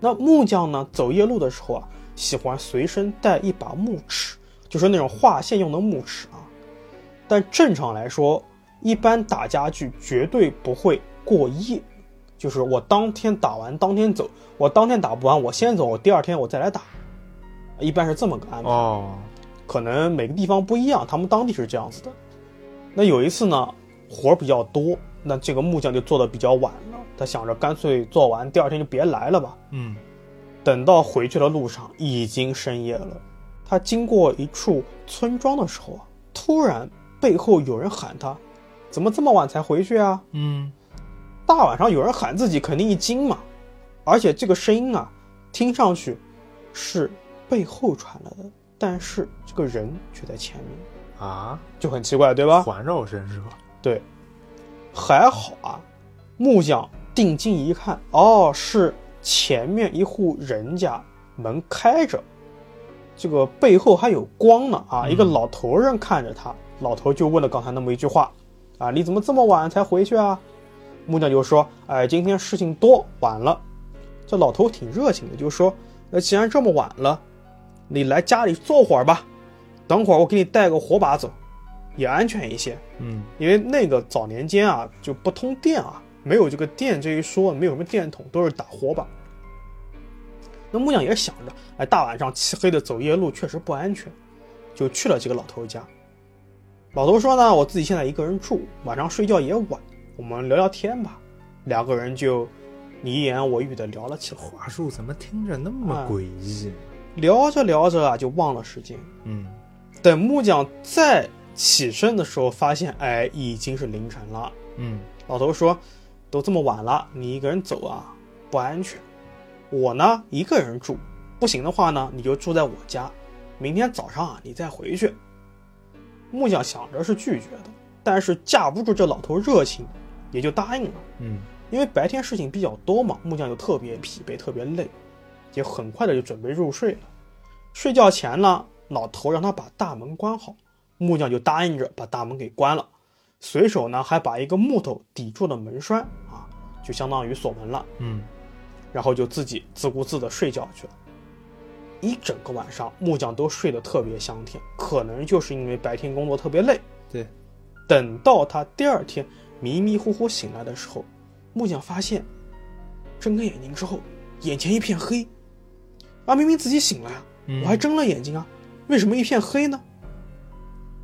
那木匠呢，走夜路的时候啊，喜欢随身带一把木尺，就是那种划线用的木尺啊。但正常来说，一般打家具绝对不会过夜，就是我当天打完当天走，我当天打不完我先走，我第二天我再来打，一般是这么个安排。哦，可能每个地方不一样，他们当地是这样子的。那有一次呢，活儿比较多，那这个木匠就做的比较晚了，他想着干脆做完，第二天就别来了吧。嗯等到回去的路上，已经深夜了。他经过一处村庄的时候啊，突然背后有人喊他：“怎么这么晚才回去啊？”嗯大晚上有人喊自己，肯定一惊嘛。而且这个声音啊，听上去是背后传来的，但是这个人却在前面，啊，就很奇怪，对吧？环绕声是吧？对，还好啊。木匠定睛一看，哦，是前面一户人家门开着，这个背后还有光呢啊！一个老头人看着他，老头就问了刚才那么一句话，啊，你怎么这么晚才回去啊？木匠就说，哎，今天事情多，晚了。这老头挺热情的，就说，那既然这么晚了，你来家里坐会儿吧，等会儿我给你带个火把走，也安全一些。嗯因为那个早年间啊就不通电啊，没有这个电这一说，没有什么电筒，都是打火把。那木匠也想着，哎，大晚上漆黑的走夜路确实不安全，就去了这个老头家。老头说呢，我自己现在一个人住，晚上睡觉也晚，我们聊聊天吧。两个人就你一言我一语的聊了起来，话术怎么听着那么啊诡异？聊着聊着啊就忘了时间。嗯等木匠再起身的时候，发现哎已经是凌晨了。嗯老头说：“都这么晚了，你一个人走啊，不安全。我呢，一个人住，不行的话呢，你就住在我家。明天早上啊，你再回去。”木匠想着是拒绝的，但是架不住这老头热情，也就答应了。嗯因为白天事情比较多嘛，木匠就特别疲惫，特别累，也很快的就准备入睡了。睡觉前呢，老头让他把大门关好，木匠就答应着把大门给关了，随手呢还把一个木头抵住了门栓啊，就相当于锁门了，嗯然后就自己自顾自的睡觉去了。一整个晚上，木匠都睡得特别香甜，可能就是因为白天工作特别累。对，等到他第二天迷迷糊糊醒来的时候，木匠发现睁开眼睛之后，眼前一片黑。啊，明明自己醒了呀，嗯我还睁了眼睛啊，为什么一片黑呢？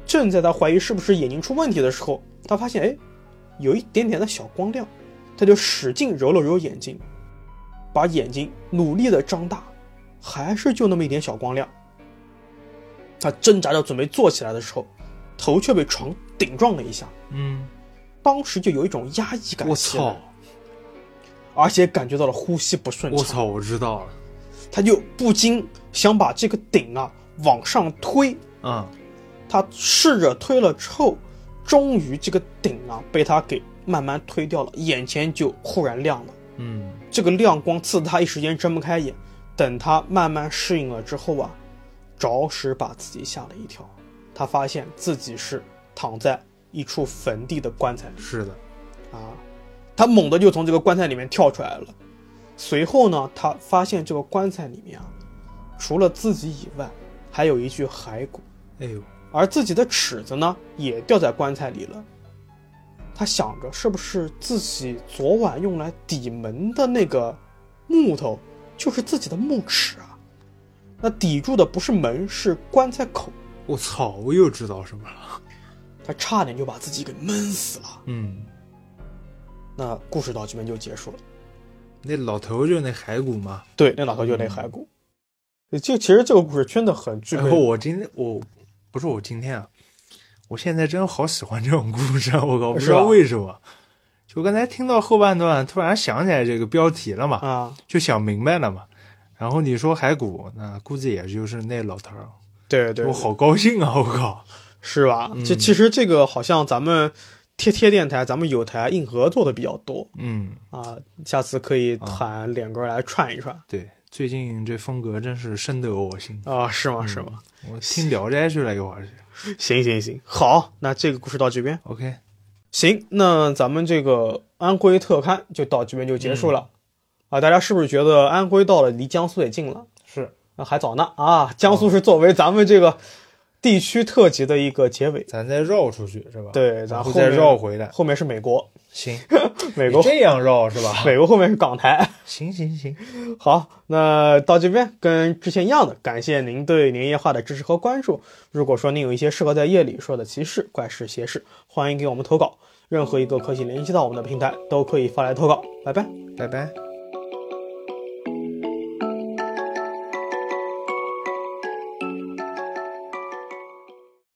正在他怀疑是不是眼睛出问题的时候，他发现哎，有一点点的小光亮，他就使劲揉了揉眼睛，把眼睛努力的张大，还是就那么一点小光亮。他挣扎着准备坐起来的时候，头却被床顶撞了一下，嗯，当时就有一种压抑感我操，而且感觉到了呼吸不顺畅。我操，我知道了，他就不禁想把这个顶啊往上推，嗯他试着推了之后，终于这个顶啊被他给慢慢推掉了，眼前就忽然亮了。嗯这个亮光刺得他一时间睁不开眼。等他慢慢适应了之后啊，着实把自己吓了一跳。他发现自己是躺在一处坟地的棺材里是的，啊，他猛地就从这个棺材里面跳出来了。随后呢，他发现这个棺材里面啊，除了自己以外，还有一具骸骨。哎呦，而自己的尺子呢也掉在棺材里了。他想着，是不是自己昨晚用来抵门的那个木头，就是自己的墓尺啊？那抵住的不是门，是棺材口。我操，我又知道什么了，他差点就把自己给闷死了。嗯，<laughs> 那故事到这边就结束了。那老头就是那骸骨吗。对，那老头就是那骸骨。就其实这个故事真的很具备然后我今天我不是我今天啊，我现在真好喜欢这种故事啊！我靠，不知道为什么，就就刚才听到后半段，突然想起来这个标题了嘛，啊，就想明白了嘛。然后你说骸骨，那估计也就是那老头儿，对对我，好高兴啊！我靠，<laughs> 是吧？嗯这其实这个好像咱们贴贴电台，咱们有台硬核做的比较多嗯，啊，下次可以喊脸哥来串一串对，最近这风格真是深得我心。啊，是吗？嗯是吗？我听《聊斋》去了一会儿去。<laughs> 行行行，好，那这个故事到这边。OK，行，那咱们这个安徽特刊就到这边就结束了、啊。大家是不是觉得安徽到了离江苏也近了？是，那还早呢啊！江苏是作为咱们这个地区特辑的一个结尾，咱再绕出去是吧？对，然后再咱后面绕回来。后面是美国，行，<laughs> 美国这样绕是吧？<laughs> 美国后面是港台。<laughs> 行行行，好，那到这边跟之前一样的，感谢您对年夜话的支持和关注。如果说您有一些适合在夜里说的奇事、怪事、邪事，欢迎给我们投稿。任何一个可以联系到我们的平台都可以发来投稿。拜拜。拜拜。